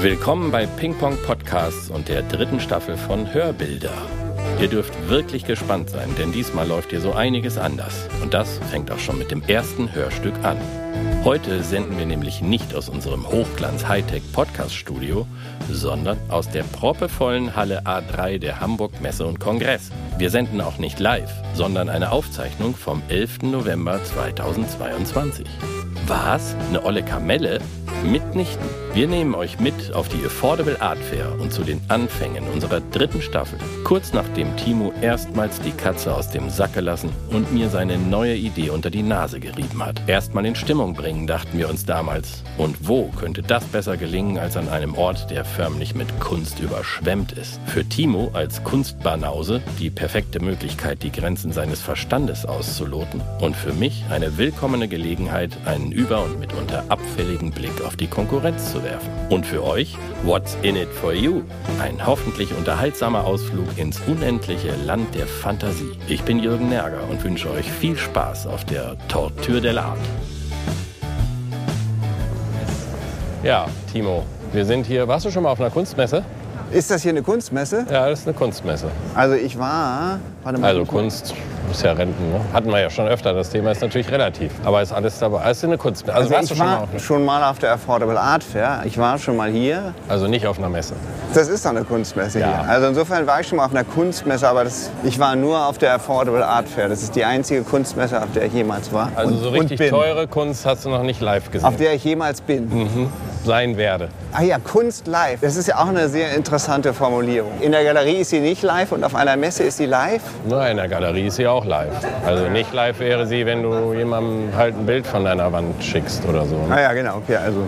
Willkommen bei Ping Pong Podcasts und der dritten Staffel von Hörbilder. Ihr dürft wirklich gespannt sein, denn diesmal läuft hier so einiges anders. Und das fängt auch schon mit dem ersten Hörstück an. Heute senden wir nämlich nicht aus unserem Hochglanz-Hightech-Podcast-Studio, sondern aus der proppevollen Halle A3 der Hamburg Messe und Kongress. Wir senden auch nicht live, sondern eine Aufzeichnung vom 11. November 2022. Was? Eine olle Kamelle? Mitnichten. Wir nehmen euch mit auf die Affordable Art Fair und zu den Anfängen unserer dritten Staffel. Kurz nachdem Timo erstmals die Katze aus dem Sack gelassen und mir seine neue Idee unter die Nase gerieben hat. Erstmal in Stimmung bringen, dachten wir uns damals. Und wo könnte das besser gelingen als an einem Ort, der förmlich mit Kunst überschwemmt ist? Für Timo als Kunstbanause die perfekte Möglichkeit, die Grenzen seines Verstandes auszuloten. Und für mich eine willkommene Gelegenheit, einen über- und mitunter abfälligen Blick auf die Konkurrenz zu werfen. Und für euch, what's in it for you? Ein hoffentlich unterhaltsamer Ausflug ins unendliche Land der Fantasie. Ich bin Jürgen Nerger und wünsche euch viel Spaß auf der Torture de l'Art. Ja, Timo, wir sind hier. Warst du schon mal auf einer Kunstmesse? Ist das hier eine Kunstmesse? Ja, das ist eine Kunstmesse. Also ich war. Warte mal. Also Kunst ist ja Renten, ne? Hatten wir ja schon öfter. Das Thema ist natürlich relativ. Aber ist alles dabei. Alles in eine Kunstmesse. Also, Also warst du ich schon mal war auf einer schon mal auf der Affordable Art Fair. Ich war schon mal hier. Also nicht auf einer Messe. Das ist doch eine Kunstmesse Ja. hier. Also insofern war ich schon mal auf einer Kunstmesse, aber das, ich war nur auf der Affordable Art Fair. Das ist die einzige Kunstmesse, auf der ich jemals war. Also und, so richtig teure Kunst hast du noch nicht live gesehen. Auf der ich jemals bin. Sein werde. Ah ja, Kunst live. Das ist ja auch eine sehr interessante Formulierung. In der Galerie ist sie nicht live und auf einer Messe ist sie live. Nur in der Galerie ist sie auch live. Also nicht live wäre sie, wenn du jemandem halt ein Bild von deiner Wand schickst oder so. Ah ja, genau. Okay, also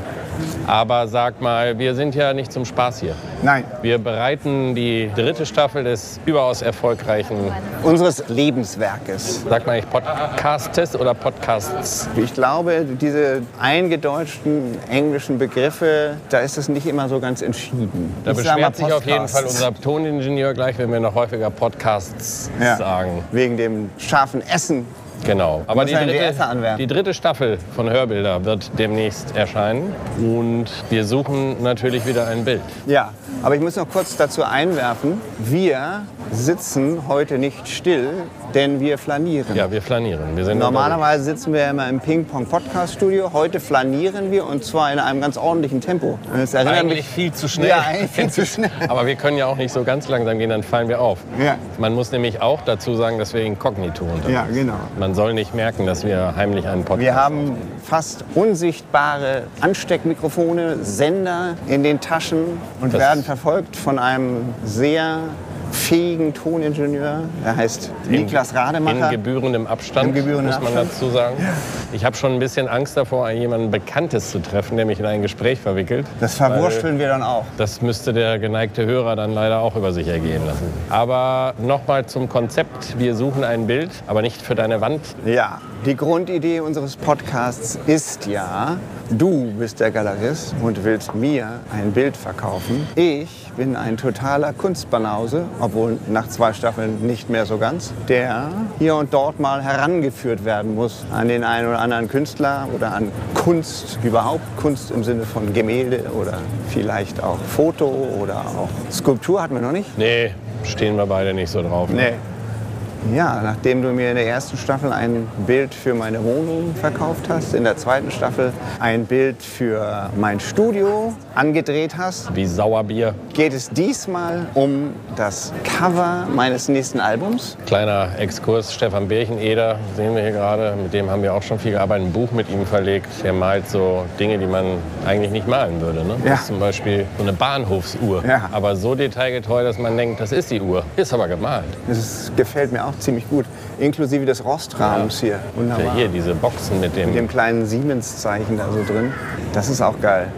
Aber sag mal, wir sind ja nicht zum Spaß hier. nein. Wir bereiten die dritte Staffel des überaus erfolgreichen, Unseres Lebenswerkes. sag mal, ich Podcastes oder Podcasts. Ich glaube, diese eingedeutschten englischen Begriffe, da ist es nicht immer so ganz entschieden. Da Ich beschwert sich auf jeden Fall unser Toningenieur gleich, wenn wir noch häufiger Podcasts ja. sagen. Wegen dem scharfen Essen. Genau. Aber die dritte, die dritte Staffel von Hörbilder wird demnächst erscheinen. Und wir suchen natürlich wieder ein Bild. Ja, aber ich muss noch kurz dazu einwerfen, wir sitzen heute nicht still, denn wir flanieren. Ja, wir flanieren. Wir sind Normalerweise sitzen wir immer im Ping-Pong-Podcast-Studio. Heute flanieren wir und zwar in einem ganz ordentlichen Tempo. Das erinnert Eigentlich mich viel zu schnell. Ja, eigentlich viel zu schnell. Aber wir können ja auch nicht so ganz langsam gehen, dann fallen wir auf. Ja. Man muss nämlich auch dazu sagen, dass wir inkognito unterwegs Ja, genau. Man soll nicht merken, dass wir heimlich einen Podcast Wir haben fast unsichtbare Ansteckmikrofone, Sender in den Taschen und Das- werden verfolgt von einem sehr fähigen Toningenieur. Er heißt Niklas in Rademacher. gebührendem Abstand, Im gebührenden muss man Abstand. dazu sagen. Ich habe schon ein bisschen Angst davor, jemanden Bekanntes zu treffen, der mich in ein Gespräch verwickelt. Das verwursteln wir dann auch. Das müsste der geneigte Hörer dann leider auch über sich ergehen lassen. Aber nochmal zum Konzept. Wir suchen ein Bild, aber nicht für deine Wand. Ja, die Grundidee unseres Podcasts ist ja, du bist der Galerist und willst mir ein Bild verkaufen. Ich bin ein totaler Kunstbanause, obwohl nach zwei Staffeln nicht mehr so ganz, der hier und dort mal herangeführt werden muss an den einen oder anderen Künstler oder an Kunst, überhaupt Kunst im Sinne von Gemälde oder vielleicht auch Foto oder auch Skulptur hatten wir noch nicht. Nee, stehen wir beide nicht so drauf. Nee. Ja, nachdem du mir in der ersten Staffel ein Bild für meine Wohnung verkauft hast, in der zweiten Staffel ein Bild für mein Studio angedreht hast, Wie Sauerbier. geht es diesmal um das Cover meines nächsten Albums. Kleiner Exkurs, Stefan Bircheneder sehen wir hier gerade. Mit dem haben wir auch schon viel gearbeitet, ein Buch mit ihm verlegt. Er malt so Dinge, die man eigentlich nicht malen würde. Ne? Ja. Das ist zum Beispiel so eine Bahnhofsuhr. Ja. Aber so detailgetreu, dass man denkt, das ist die Uhr. Ist aber gemalt. Das gefällt mir auch ziemlich gut, inklusive des Rostrahmens hier. Wunderbar. Hier diese Boxen mit dem. Mit dem kleinen Siemens-Zeichen da so drin. Das ist auch geil.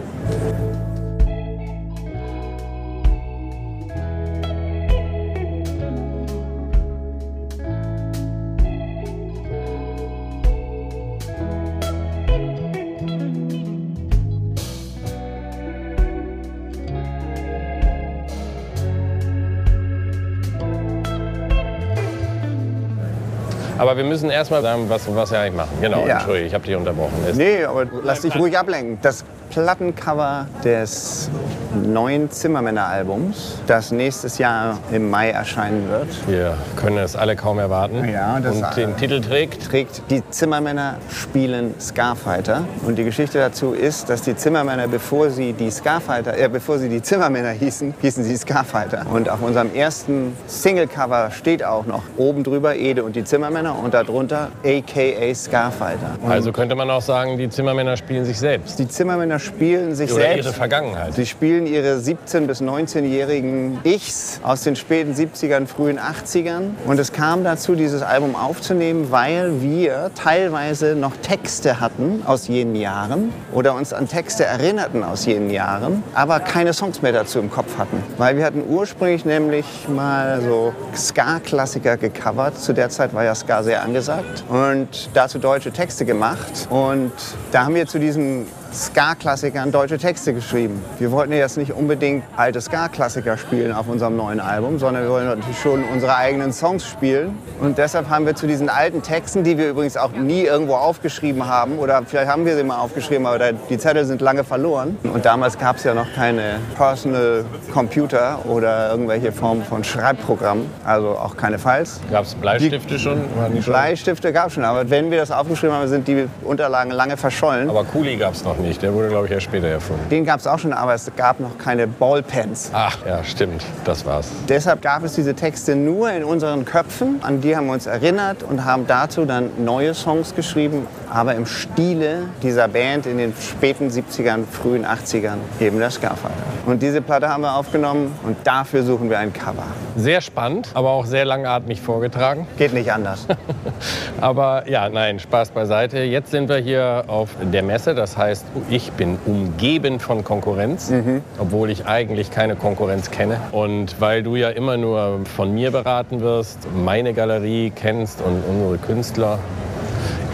Aber wir müssen erstmal sagen, was, was wir eigentlich machen. Genau, Ja. Entschuldigung, ich habe dich unterbrochen. Nee, aber lass dich ruhig ablenken. Das Plattencover des neuen Zimmermänner-Albums, das nächstes Jahr im Mai erscheinen wird. Wir können es alle kaum erwarten. Ja, das- und den Titel trägt. trägt Die Zimmermänner spielen Scarfighter. Und die Geschichte dazu ist, dass die Zimmermänner, bevor sie die Scarfighter, äh, bevor sie die Zimmermänner hießen, hießen sie Scarfighter. Und auf unserem ersten Singlecover steht auch noch oben drüber Ede und die Zimmermänner und darunter AKA Scarfighter. Und Also könnte man auch sagen, die Zimmermänner spielen sich selbst. die Zimmermänner spielen sich Oder selbst. ihre Vergangenheit. Sie spielen ihre 17- bis 19-jährigen Ichs aus den späten 70ern, frühen 80ern. Und es kam dazu, dieses Album aufzunehmen, weil wir teilweise noch Texte hatten aus jenen Jahren oder uns an Texte erinnerten aus jenen Jahren, aber keine Songs mehr dazu im Kopf hatten. Weil wir hatten ursprünglich nämlich mal so Ska-Klassiker gecovert. Zu der Zeit war ja Ska sehr angesagt. Und dazu deutsche Texte gemacht. Und da haben wir zu diesen Ska-Klassikern deutsche Texte geschrieben. Wir wollten jetzt nicht unbedingt alte Ska-Klassiker spielen auf unserem neuen Album, sondern wir wollen natürlich schon unsere eigenen Songs spielen. Und deshalb haben wir zu diesen alten Texten, die wir übrigens auch nie irgendwo aufgeschrieben haben, oder vielleicht haben wir sie mal aufgeschrieben, aber die Zettel sind lange verloren. Und damals gab es ja noch keine Personal Computer oder irgendwelche Formen von Schreibprogrammen, also auch keine Files. Gab es Bleistifte die schon? Bleistifte gab es schon, aber wenn wir das aufgeschrieben haben, sind die Unterlagen lange verschollen. Aber Kuli gab es noch nicht. Der wurde, glaube ich, erst später erfunden. Den gab es auch schon, aber es gab noch keine Ballpens. Ach, ja, stimmt. Das war's. Deshalb gab es diese Texte nur in unseren Köpfen. An die haben wir uns erinnert und haben dazu dann neue Songs geschrieben, aber im Stile dieser Band in den späten 70ern, frühen 80ern, eben der Scarfighter. Und diese Platte haben wir aufgenommen und dafür suchen wir ein Cover. Sehr spannend, aber auch sehr langatmig vorgetragen. Geht nicht anders. Aber ja, nein, Spaß beiseite. Jetzt sind wir hier auf der Messe. Das heißt, ich bin umgeben von Konkurrenz, obwohl ich eigentlich keine Konkurrenz kenne. Und weil du ja immer nur von mir beraten wirst, meine Galerie kennst und unsere Künstler,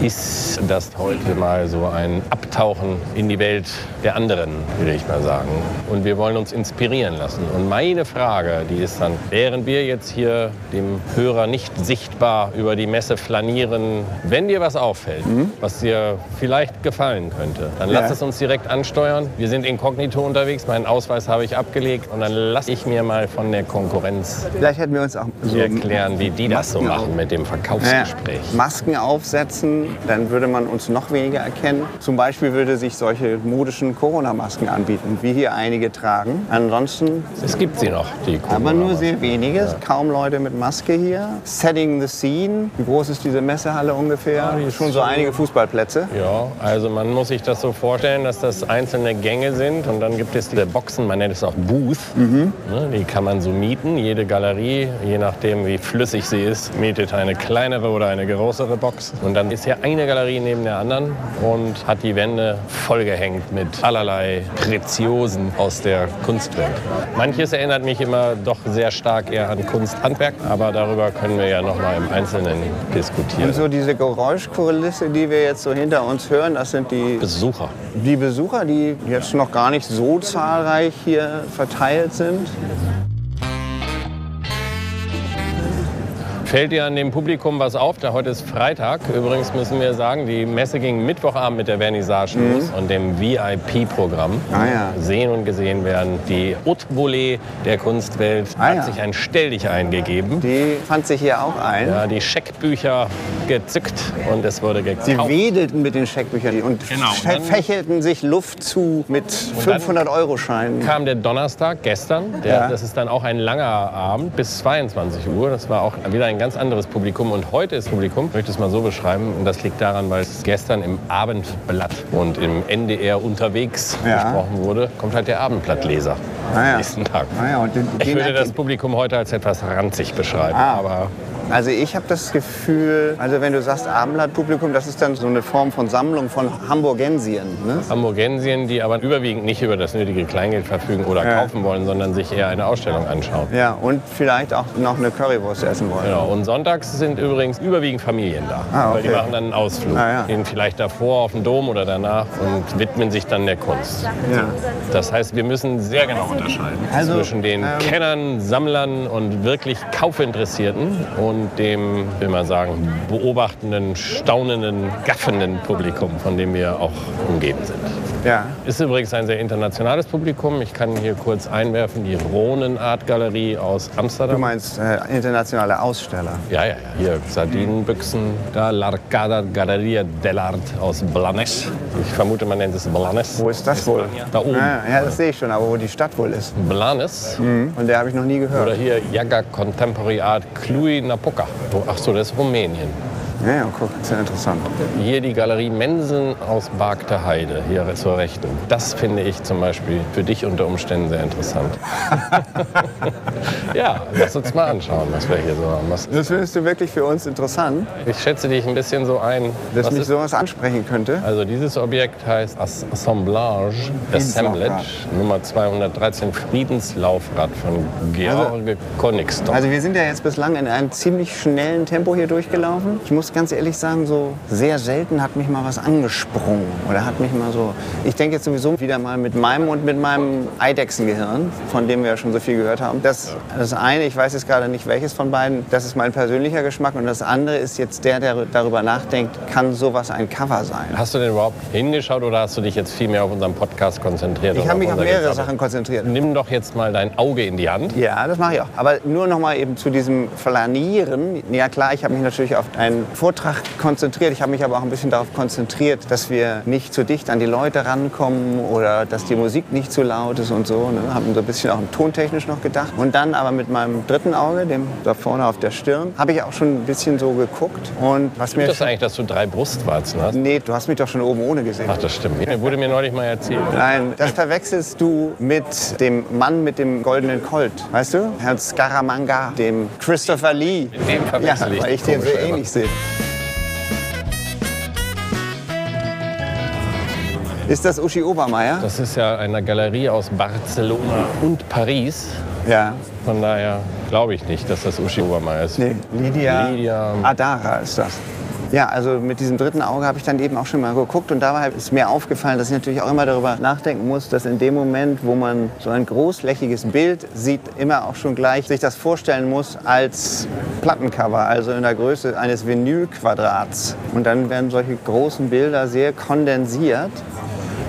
ist das heute mal so ein Abtauchen in die Welt der anderen, würde ich mal sagen. Und wir wollen uns inspirieren lassen. Und meine Frage, die ist dann, während wir jetzt hier dem Hörer nicht sichtbar über die Messe flanieren, wenn dir was auffällt, was dir vielleicht gefallen könnte, dann lass Ja. es uns direkt ansteuern. Wir sind inkognito unterwegs, meinen Ausweis habe ich abgelegt und dann lasse ich mir mal von der Konkurrenz Vielleicht hätten wir uns auch so erklären, wie die das so machen auf- mit dem Ja, Verkaufsgespräch. Masken aufsetzen, dann würde man uns noch weniger erkennen. Zum Beispiel würde sich solche modischen Corona-Masken anbieten, wie hier einige tragen. Ansonsten Es gibt sie noch, die aber nur sehr wenige, kaum Leute mit Maske hier. Setting the scene. Wie groß ist diese Messehalle ungefähr? ist Schon so einige Fußballplätze. Ja, also man muss sich das so vorstellen, dass das einzelne Gänge sind und dann gibt es diese Boxen, man nennt es auch Booth. Ne, die kann man so mieten. Jede Galerie, je nachdem wie flüssig sie ist, mietet eine kleinere oder eine größere Box. Und dann ist ja eine Galerie neben der anderen und hat die Wände vollgehängt mit allerlei Preziosen aus der Kunstwelt. Manches erinnert mich immer doch sehr stark eher an Kunsthandwerk, aber darüber können wir ja noch mal im Einzelnen diskutieren. Und so diese Geräuschkulisse, die wir jetzt so hinter uns hören, das sind die, Besucher. die Besucher, die jetzt noch gar nicht so zahlreich hier verteilt sind. Fällt dir an dem Publikum was auf? Da heute ist Freitag. Übrigens müssen wir sagen, die Messe ging Mittwochabend mit der Vernissage los und dem VIP-Programm. Mhm. Ah ja. Sehen und gesehen werden. Die Haute Volée der Kunstwelt Ah hat ja. sich ein Stelldich eingegeben. Die fand sich hier auch ein. Ja, die Scheckbücher gezückt und es wurde Sie gekauft. wedelten mit den Scheckbüchern und Genau, dann- fächelten sich Luft zu mit 500-Euro-Scheinen. kam der Donnerstag gestern. Der, Ja. Das ist dann auch ein langer Abend bis 22 Uhr. Das war auch wieder ein ganz anderes Publikum. Und heute ist Publikum, ich möchte es mal so beschreiben, und das liegt daran, weil es gestern im Abendblatt und im NDR unterwegs Ja. besprochen wurde, kommt halt der Abendblattleser Ah ja. am nächsten Tag. Ah ja, und den, Ich den würde das Publikum heute als etwas ranzig beschreiben. Ah. Aber Also ich habe das Gefühl, also wenn du sagst Abendblattpublikum, das ist dann so eine Form von Sammlung von Hamburgensien. Ne? Hamburgensien, die aber überwiegend nicht über das nötige Kleingeld verfügen oder Ja. kaufen wollen, sondern sich eher eine Ausstellung anschauen. Ja, und vielleicht auch noch eine Currywurst essen wollen. Genau. Und sonntags sind übrigens überwiegend Familien da. Ah, Weil die okay. machen dann einen Ausflug. Ah, ja. Gehen vielleicht davor auf den Dom oder danach und widmen sich dann der Kunst. Ja. Das heißt, wir müssen sehr genau unterscheiden Also, zwischen den ähm, Kennern, Sammlern und wirklich Kaufinteressierten und dem, will man sagen, beobachtenden, staunenden, gaffenden Publikum, von dem wir auch umgeben sind. Ja. Ist übrigens ein sehr internationales Publikum. Ich kann hier kurz einwerfen, die Ronen Art Galerie aus Du Amsterdam. meinst äh, internationale Aussteller. Ja, ja, ja. Hier Sardinenbüchsen. Da L'Arcada Galleria dell'Art aus Blanes. Ich vermute, man nennt es Blanes. Wo ist das wohl? Da oben. Ja, ja, das sehe ich schon, aber wo die Stadt wohl ist. Blanes. Und der habe ich noch nie gehört. Oder hier Jaga Contemporary Art Cluj Napoca. Ach so, das ist Rumänien. Ja, ja, guck, ist ja interessant. Hier die Galerie Mensen aus Barkter Heide, hier zur Rechten. Das finde ich zum Beispiel für dich unter Umständen sehr interessant. ja, lass uns mal anschauen, was wir hier so haben. Was, Das findest du wirklich für uns interessant, ich schätze dich ein bisschen so ein. dass Was mich ist, sowas ansprechen könnte. also dieses Objekt heißt As- Assemblage, Assemblage, Nummer 213, Friedenslaufrad von George Konigsdorf. Also wir sind ja jetzt bislang in einem ziemlich schnellen Tempo hier durchgelaufen. Ich muss ganz ehrlich sagen, so sehr selten hat mich mal was angesprungen oder hat mich mal so. Ich denke jetzt sowieso wieder mal mit meinem und mit meinem Eidechsengehirn, von dem wir ja schon so viel gehört haben. Das, das eine, ich weiß jetzt gerade nicht welches von beiden, das ist mein persönlicher Geschmack und das andere ist jetzt der, der darüber nachdenkt, kann sowas ein Cover sein? Hast du denn überhaupt hingeschaut oder hast du dich jetzt viel mehr auf unseren Podcast konzentriert? Ich habe mich auf mehrere Gesabbel? Sachen konzentriert. Nimm doch jetzt mal dein Auge in die Hand. Ja, das mache ich auch. Aber nur noch mal eben zu diesem Flanieren. Ja klar, ich habe mich natürlich auf einen Vortrag konzentriert. Ich habe mich aber auch ein bisschen darauf konzentriert, dass wir nicht zu dicht an die Leute rankommen oder dass die Musik nicht zu laut ist und so. Ne? Haben so ein bisschen auch tontechnisch noch gedacht. Und dann aber mit meinem dritten Auge, dem da vorne auf der Stirn, habe ich auch schon ein bisschen so geguckt. Und was mir Stimmt das schon- eigentlich, dass du drei Brustwarzen hast? Nee, du hast mich doch schon oben ohne gesehen. Ach, das stimmt. Mir wurde mir neulich mal erzählt. Nein, das verwechselst du mit dem Mann mit dem goldenen Colt. Weißt du? Herrn Scaramanga, dem Christopher Lee. Den verwechsel ja, ich. weil ich den so ähnlich sehe. Ist das Uschi Obermeier? Das ist ja eine Galerie aus Barcelona und Paris. Ja. Von daher glaube ich nicht, dass das Uschi Obermeier ist. Nee, Lydia, Lydia. Adara ist das. Ja, also mit diesem dritten Auge habe ich dann eben auch schon mal geguckt und dabei ist mir aufgefallen, dass ich natürlich auch immer darüber nachdenken muss, dass in dem Moment, wo man so ein großflächiges Bild sieht, immer auch schon gleich sich das vorstellen muss als Plattencover, also in der Größe eines Vinylquadrats. Und dann werden solche großen Bilder sehr kondensiert.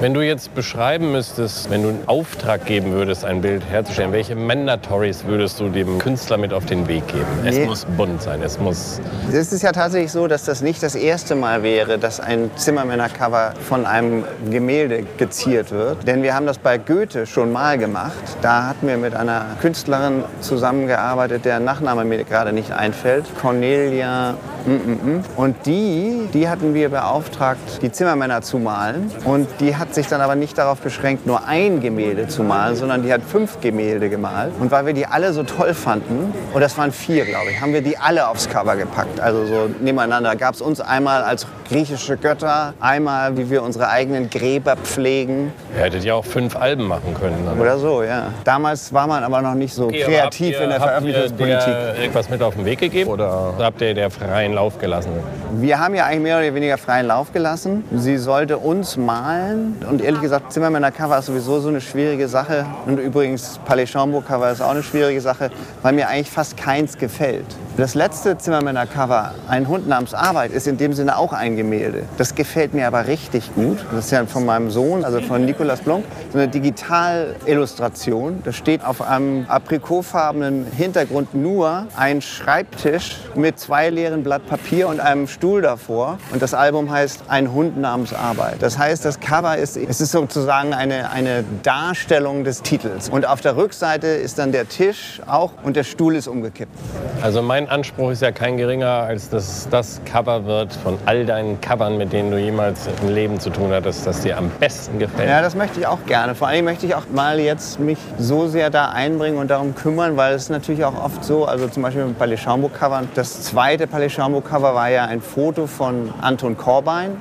Wenn du jetzt beschreiben müsstest, wenn du einen Auftrag geben würdest, ein Bild herzustellen, welche Mandatories würdest du dem Künstler mit auf den Weg geben? Es Nee. muss bunt sein, es muss Es ist ja tatsächlich so, dass das nicht das erste Mal wäre, dass ein Zimmermänner-Cover von einem Gemälde geziert wird. Denn wir haben das bei Goethe schon mal gemacht. Da hatten wir mit einer Künstlerin zusammengearbeitet, deren Nachname mir gerade nicht einfällt. Cornelia. mm, mm, mm. Und die, die hatten wir beauftragt, die Zimmermänner zu malen. Und die hat sich dann aber nicht darauf beschränkt, nur ein Gemälde zu malen, sondern die hat fünf Gemälde gemalt. Und weil wir die alle so toll fanden, und das waren vier, glaube ich, haben wir die alle aufs Cover gepackt. Also so nebeneinander. Gab es uns einmal als griechische Götter, einmal, wie wir unsere eigenen Gräber pflegen Ihr hättet ja auch fünf Alben machen können. dann. oder so, ja. Damals war man aber noch nicht so Okay, kreativ ihr- in der habt ihr Veröffentlichungspolitik. irgendwas mit auf den Weg gegeben oder habt ihr der freien Lauf gelassen? Wir haben ja eigentlich mehr oder weniger freien Lauf gelassen. Sie sollte uns malen. Und ehrlich gesagt, Zimmermänner-Cover ist sowieso so eine schwierige Sache. Und übrigens, Palais Chambo-Cover ist auch eine schwierige Sache, weil mir eigentlich fast keins gefällt. Das letzte Zimmermänner-Cover, Ein Hund namens Arbeit, ist in dem Sinne auch ein Gemälde. Das gefällt mir aber richtig gut. Das ist ja von meinem Sohn, also von Nicolas Blonk, so eine Digitalillustration. Da steht auf einem aprikotfarbenen Hintergrund nur ein Schreibtisch mit zwei leeren Blatt Papier und einem Stuhl davor. Und das Album heißt Ein Hund namens Arbeit. Das heißt, das Cover ist, es ist sozusagen eine, eine Darstellung des Titels. Und auf der Rückseite ist dann der Tisch auch und der Stuhl ist umgekippt. Also mein Anspruch ist ja kein geringer, als dass das Cover wird von all deinen Covern, mit denen du jemals im Leben zu tun hattest, das dir am besten gefällt. Ja, das möchte ich auch gerne. Vor allem möchte ich auch mal jetzt mich so sehr da einbringen und darum kümmern, weil es natürlich auch oft so, also zum Beispiel mit Palais Chambo Covern. Das zweite Palais Chambo Cover war ja ein Foto von Anton Korbein.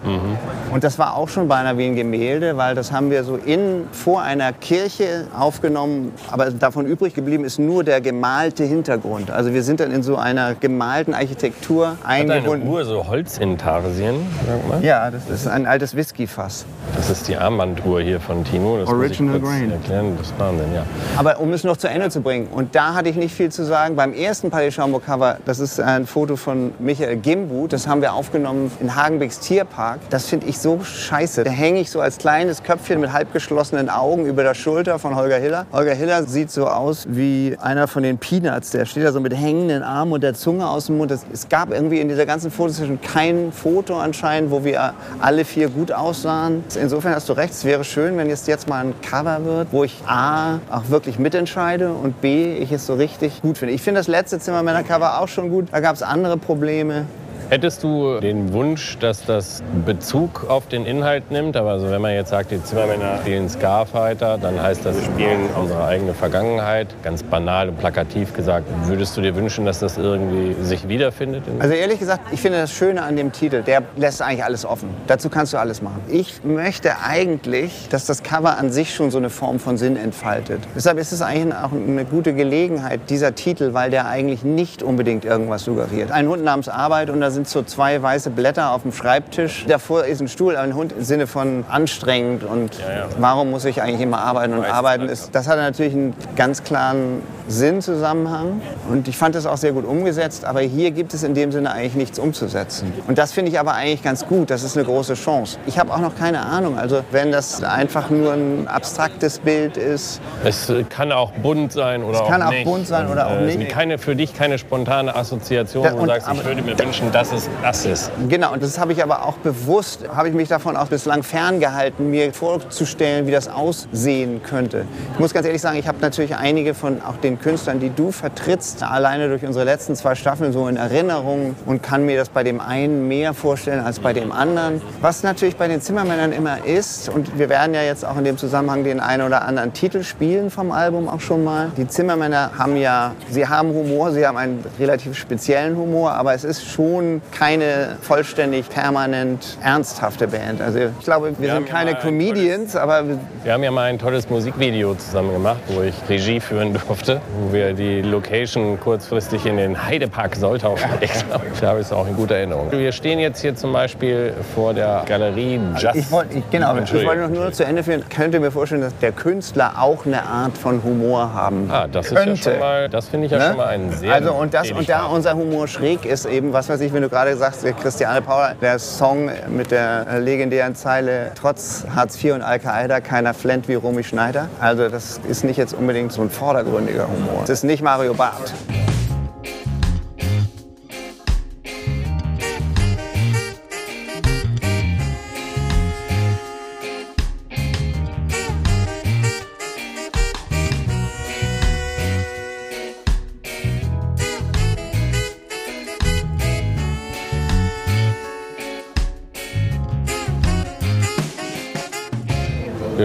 Und das war auch schon beinahe wie ein Gemälde, weil das haben wir so in, vor einer Kirche aufgenommen. Aber davon übrig geblieben ist nur der gemalte Hintergrund. Also wir sind dann in so einem einer gemalten Architektur Hat deine eingebunden. Uhr so Holzintarsien, sag mal? Ja, das ist ein altes Whiskyfass. Das ist die Armbanduhr hier von Tino. Das Original muss ich kurz Grain. erklären. Das ist Wahnsinn, ja. Aber um es noch zu Ende zu bringen, und da hatte ich nicht viel zu sagen, beim ersten Palais Schaumburg Cover, das ist ein Foto von Michael Gimbu, das haben wir aufgenommen in Hagenbecks Tierpark. Das finde ich so scheiße. Da hänge ich so als kleines Köpfchen mit halb geschlossenen Augen über der Schulter von Holger Hiller. Holger Hiller sieht so aus wie einer von den Peanuts. Der steht da so mit hängenden Armen und der Zunge aus dem Mund. Es gab irgendwie in dieser ganzen Fotosession kein Foto anscheinend, wo wir alle vier gut aussahen. Insofern hast du recht, es wäre schön, wenn es jetzt mal ein Cover wird, wo ich A, auch wirklich mitentscheide und B, ich es so richtig gut finde. Ich finde das letzte Zimmermänner-Cover auch schon gut. Da gab es andere Probleme. Hättest du den Wunsch, dass das Bezug auf den Inhalt nimmt? Aber also wenn man jetzt sagt, die Zimmermänner spielen Scarfighter, dann heißt das, wir spielen unsere eigene Vergangenheit. Ganz banal und plakativ gesagt, würdest du dir wünschen, dass das irgendwie sich wiederfindet? in- Also ehrlich gesagt, ich finde das Schöne an dem Titel, der lässt eigentlich alles offen. Dazu kannst du alles machen. Ich möchte eigentlich, dass das Cover an sich schon so eine Form von Sinn entfaltet. Deshalb ist es eigentlich auch eine gute Gelegenheit, dieser Titel, weil der eigentlich nicht unbedingt irgendwas suggeriert. Ein Hund namens Arbeit und da sind so zwei weiße Blätter auf dem Schreibtisch. Davor ist ein Stuhl, aber ein Hund im Sinne von anstrengend und ja. warum muss ich eigentlich immer arbeiten und Weiß, arbeiten ja. ist, das hat natürlich einen ganz klaren Sinnzusammenhang und ich fand es auch sehr gut umgesetzt, aber hier gibt es in dem Sinne eigentlich nichts umzusetzen. Und das finde ich aber eigentlich ganz gut, das ist eine große Chance. Ich habe auch noch keine Ahnung, also wenn das einfach nur ein abstraktes Bild ist, Es kann auch bunt sein oder kann auch auch nicht. bunt sein oder auch äh, nicht. Keine, für dich keine spontane Assoziation, wo du sagst, ich würde mir wünschen, dass es das ist. Genau, und das habe ich aber auch bewusst, habe ich mich davon auch bislang ferngehalten, mir vorzustellen, wie das aussehen könnte. Ich muss ganz ehrlich sagen, ich habe natürlich einige von auch den Künstlern, die du vertrittst, alleine durch unsere letzten zwei Staffeln so in Erinnerung und kann mir das bei dem einen mehr vorstellen als bei dem anderen. Was natürlich bei den Zimmermännern immer ist, und wir werden ja jetzt auch in dem Zusammenhang den einen oder anderen Titel spielen vom Album auch schon mal. Die Zimmermänner haben ja, sie haben Humor, sie haben einen relativ speziellen Humor, aber es ist schon keine vollständig permanent ernsthafte Band. Also ich glaube, wir haben sind keine Comedians, aber wir- Wir haben ja mal ein tolles Musikvideo zusammen gemacht, wo ich Regie führen durfte, wo wir die Location kurzfristig in den Heidepark Soltau verlegt haben. Da habe ich es auch in guter Erinnerung. Wir stehen jetzt hier zum Beispiel vor der Galerie Just. ich wollte, ich, genau, ich wollte noch nur zu Ende führen. Könnte mir vorstellen, dass der Künstler auch eine Art von Humor haben Ah, das ist könnte. ja schon mal, das finde ich ja Ne? schon mal einen sehr Also und, das, und da unser Humor schräg ist eben, was weiß ich, wenn du gerade sagst, Christiane Paul, der Song mit der legendären Zeile, trotz Hartz IV und Al-Qaida, keiner flennt wie Romy Schneider. Also das ist nicht jetzt unbedingt so ein vordergründiger Humor. Das ist nicht Mario Barth.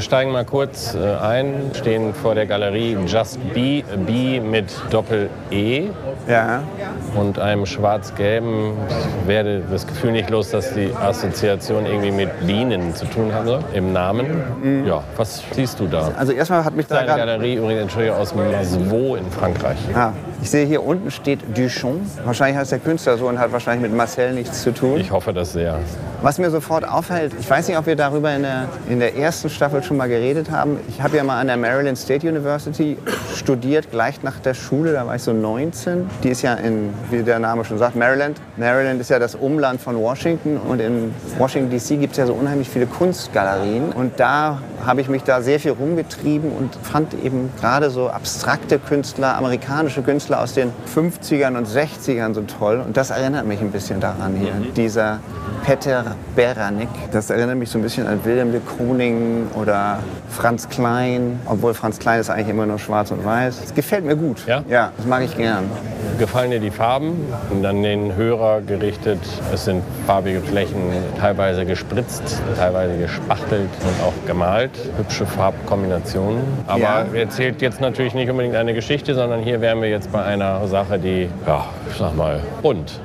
Steigen mal kurz äh, ein, stehen vor der Galerie Just Be, B mit Doppel-E Ja. und einem schwarz-gelben. Ich werde das Gefühl nicht los, dass die Assoziation irgendwie mit Bienen zu tun haben soll, im Namen. Ja, was siehst du da? Also erstmal hat mich da Eine gerade... Galerie übrigens, Entschuldigung, aus Masvaux in Frankreich. Ah, ich sehe hier unten steht Duchamp. Wahrscheinlich heißt der Künstler so und hat wahrscheinlich mit Marcel nichts zu tun. Ich hoffe das sehr. Was mir sofort auffällt, ich weiß nicht, ob wir darüber in der, in der ersten Staffel schon mal geredet haben. Ich habe ja mal an der Maryland State University studiert, gleich nach der Schule, da war ich so 19. Die ist ja in, wie der Name schon sagt, Maryland. Maryland ist ja das Umland von Washington und in Washington DC gibt es ja so unheimlich viele Kunstgalerien. Und da habe ich mich da sehr viel rumgetrieben und fand eben gerade so abstrakte Künstler, amerikanische Künstler aus den 50ern und 60ern so toll. Und das erinnert mich ein bisschen daran hier. Dieser Peter Beranek, das erinnert mich so ein bisschen an Wilhelm de Kooning oder Franz Klein, obwohl Franz Klein ist eigentlich immer nur schwarz und weiß. Es gefällt mir gut. Ja? Ja, das mag ich gern. Gefallen dir die Farben? Und an den Hörer gerichtet. Es sind farbige Flächen, teilweise gespritzt, teilweise gespachtelt und auch gemalt. Hübsche Farbkombinationen. Aber Ja. erzählt jetzt natürlich nicht unbedingt eine Geschichte, sondern hier wären wir jetzt bei einer Sache, die, ja, ich sag mal, bunt.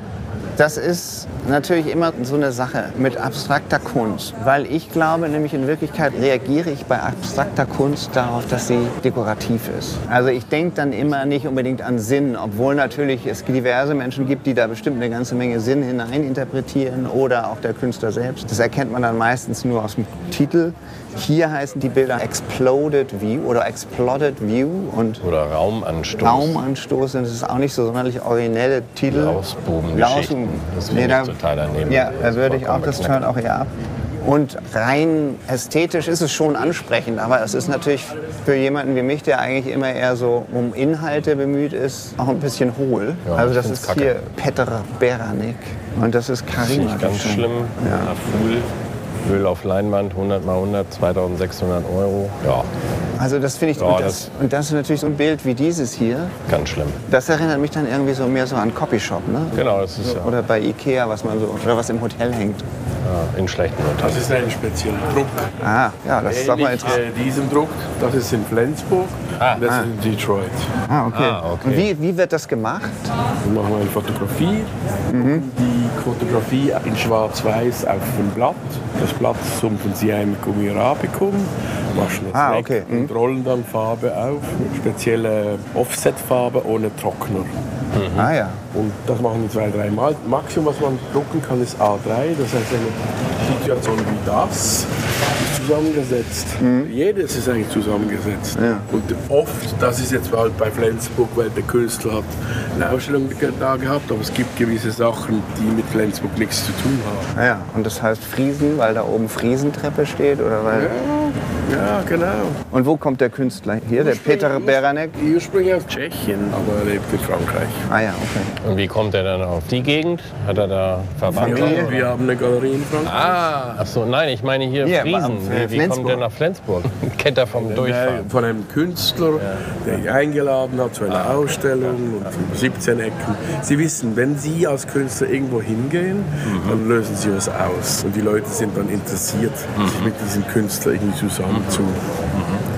Das ist natürlich immer so eine Sache mit abstrakter Kunst, weil ich glaube, nämlich in Wirklichkeit reagiere ich bei abstrakter Kunst darauf, dass sie dekorativ ist. Also ich denke dann immer nicht unbedingt an Sinn, obwohl natürlich es diverse Menschen gibt, die da bestimmt eine ganze Menge Sinn hineininterpretieren oder auch der Künstler selbst. Das erkennt man dann meistens nur aus dem Titel. Hier heißen die Bilder Exploded View oder Exploded View und Oder Raumanstoß. Raumanstoß. Und das ist auch nicht so sonderlich originelle Titel. Lausbubengeschichten. Das finde da- ich total daneben. Ja, da würde ich auch, das turnt auch eher ab. Und rein ästhetisch ist es schon ansprechend, aber es ist natürlich für jemanden wie mich, der eigentlich immer eher so um Inhalte bemüht ist, auch ein bisschen hohl. Ja, also das ist kacke. hier Petr Beranek und das ist Karima. Finde ich ganz schlimm. Ja. Ja. Öl auf Leinwand, 100 mal 100, 2600 Euro. Ja, Also das finde ich, Ja, und, das, das- und das ist natürlich so ein Bild wie dieses hier, ganz schlimm. das erinnert mich dann irgendwie so mehr so an Copyshop, ne? Genau, das ist ja, Oder bei Ikea, was man so, oder was im Hotel hängt. ja in schlechten Das Hotels. ist ein spezieller Druck. Ah, ja, das ist auch mal interessant. äh, diesem Druck, das ist in Flensburg, Ah. das ist in Detroit. Ah, okay. Ah, okay. Und wie, wie wird das gemacht? Wir machen eine Fotografie, die Fotografie in schwarz-weiß auf ein Blatt. Das Blatt sumpfen Sie ein mit Gummi Arabicum, waschen es Ah, weg okay. Mhm. und rollen dann Farbe auf. Spezielle Offset-Farbe ohne Trockner. Ah ja. Und das machen wir zwei, drei Mal. Maximum, was man drucken kann, ist A3. Das heißt, eine Situation wie das ist zusammengesetzt. Jedes ist eigentlich zusammengesetzt. Und oft, das ist jetzt halt bei Flensburg, weil der Künstler hat eine Ausstellung da gehabt, aber es gibt gewisse Sachen, die mit Flensburg nichts zu tun haben. Ah ja. Und das heißt Friesen, weil da oben Friesentreppe steht? Oder weil Ja, genau. Und wo kommt der Künstler? Hier, der Peter Beranek? Ursprünglich aus Tschechien, aber er lebt in Frankreich. Ah ja, okay. Und wie kommt er dann auf die Gegend? Hat er da Verwandte? Familie? Ja, wir haben eine Galerie in Frankreich. Ah, ach so, nein, ich meine hier Hier, Friesen. am- äh, Wie, wie kommt der nach Flensburg? Kennt er vom Der, Durchfahren? von einem Künstler, der ihn eingeladen hat zu einer Ausstellung und 17 Ecken. Sie wissen, wenn Sie als Künstler irgendwo hingehen, dann lösen Sie was aus. Und die Leute sind dann interessiert, sich mit diesem Künstler irgendwie zusammenzu.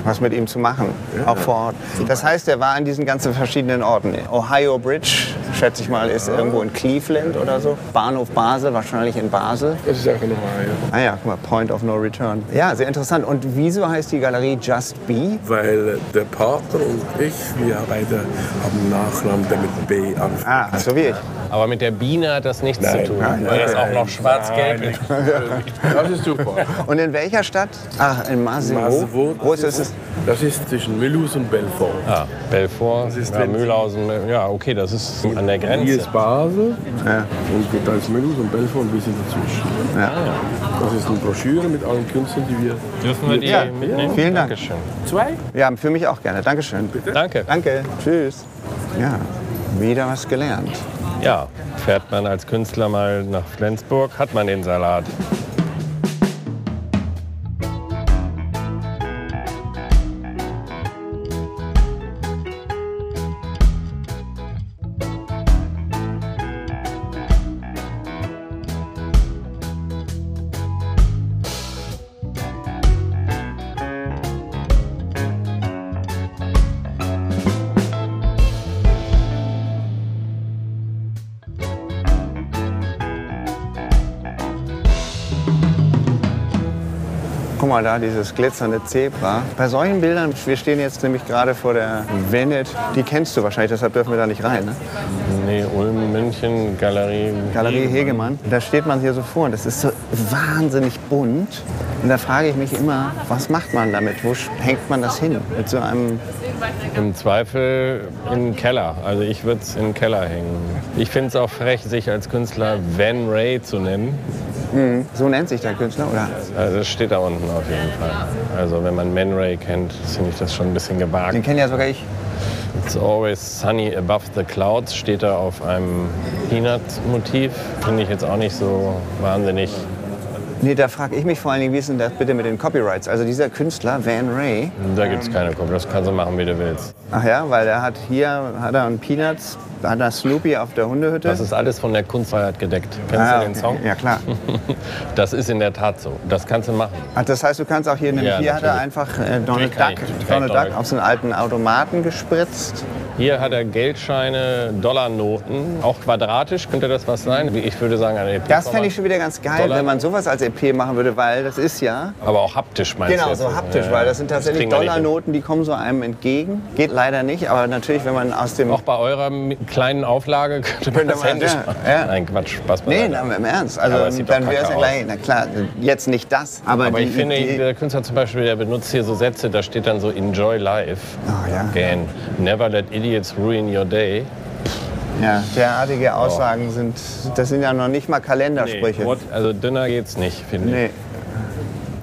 Was mit ihm zu machen, auch vor Ort. Das heißt, er war an diesen ganzen verschiedenen Orten. Ohio Bridge, schätze ich mal, ist irgendwo in Cleveland oder so. Bahnhof Basel, wahrscheinlich in Basel. Das ist einfach normal, ja. Ah ja, guck mal, Point of No Return. Ja, sehr interessant. Und wieso heißt die Galerie Just Be? Weil der Partner und ich, wir beide haben einen Nachnamen, der mit B anfängt. Ah, so wie ich. Aber mit der Biene hat das nichts Nein, zu tun. nein, weil das nein, auch noch schwarz-gelb ist. Das ist super. Und in welcher Stadt? Ach, in Masevo. Masevo, Wo ist das? Das ist zwischen Mulhouse und Belfort. Ah, Belfort, Das ist ja, Mühlhausen, ja, okay, das ist an der Hier Grenze. ist Basel Ja. und da ist und Belfort und wir sind dazwischen. Ja. Das ist eine Broschüre mit allen Künstlern, die wir... Dürfen wir die Ja, mitnehmen? vielen Dank. Dankeschön. Zwei? ja, für mich auch gerne. Dankeschön. Danke. Danke. Tschüss. Ja, wieder was gelernt. Ja, fährt man als Künstler mal nach Flensburg, hat man den Salat. Mal da, dieses glitzernde Zebra. Bei solchen Bildern, wir stehen jetzt nämlich gerade vor der Venet, die kennst du wahrscheinlich, deshalb dürfen wir da nicht rein. Ne? Nee, Ulm, München, Galerie. Galerie Hegemann. Da steht man hier so vor und das ist so wahnsinnig bunt. Und da frage ich mich immer, was macht man damit? Wo hängt man das hin? Mit so einem Im Zweifel im Keller. Also ich würde es im Keller hängen. Ich finde es auch frech, sich als Künstler Van Ray zu nennen. So nennt sich der Künstler, oder? Also das steht da unten auf jeden Fall. Also wenn man Man Ray kennt, finde ich das schon ein bisschen gewagt. Den kenne ja sogar ich. It's always sunny above the clouds steht da auf einem Peanut-Motiv. Finde ich jetzt auch nicht so wahnsinnig Nee, da frage ich mich vor allen Dingen, wie ist denn das bitte mit den Copyrights? Also dieser Künstler, Van Ray, Da gibt es keine Kopie, das kannst du machen, wie du willst. ach ja, weil er hat hier, hat er einen Peanuts, hat er Snoopy auf der Hundehütte. Das ist alles von der Kunstfreiheit gedeckt. Kennst Ah, du den. Song? Ja, klar. Das ist in der Tat so. Das kannst du machen. Ach, das heißt, du kannst auch hier, nämlich Ja, hier hat er natürlich. einfach äh, Donald Duck, Donald. Duck auf so einen alten Automaten gespritzt. Hier hat er Geldscheine, Dollarnoten, auch quadratisch. Könnte das was sein? Ich würde sagen, eine EP. Das fände ich schon wieder ganz geil, Dollar- wenn man sowas als EP machen würde, weil das ist ja Aber auch haptisch meinst Genau, du? so jetzt? haptisch, Ja, weil das sind das tatsächlich hin. Dollarnoten, die kommen so einem entgegen. Geht leider nicht, aber natürlich, wenn man aus dem... Auch bei eurer kleinen Auflage könnte man das händisch ja, machen. ja. Nein, Quatsch, Spaß Nee, na, im Ernst. Also dann wäre es ja gleich, na klar, jetzt nicht das, aber, Aber die ich finde, Idee, der Künstler zum Beispiel, der benutzt hier so Sätze, da steht dann so Enjoy life. Oh, ja. Again. Never let idiots ruin your day. ja, derartige Aussagen sind, das sind ja noch nicht mal Kalendersprüche. what? Also dünner geht's nicht, finde ich. Nee.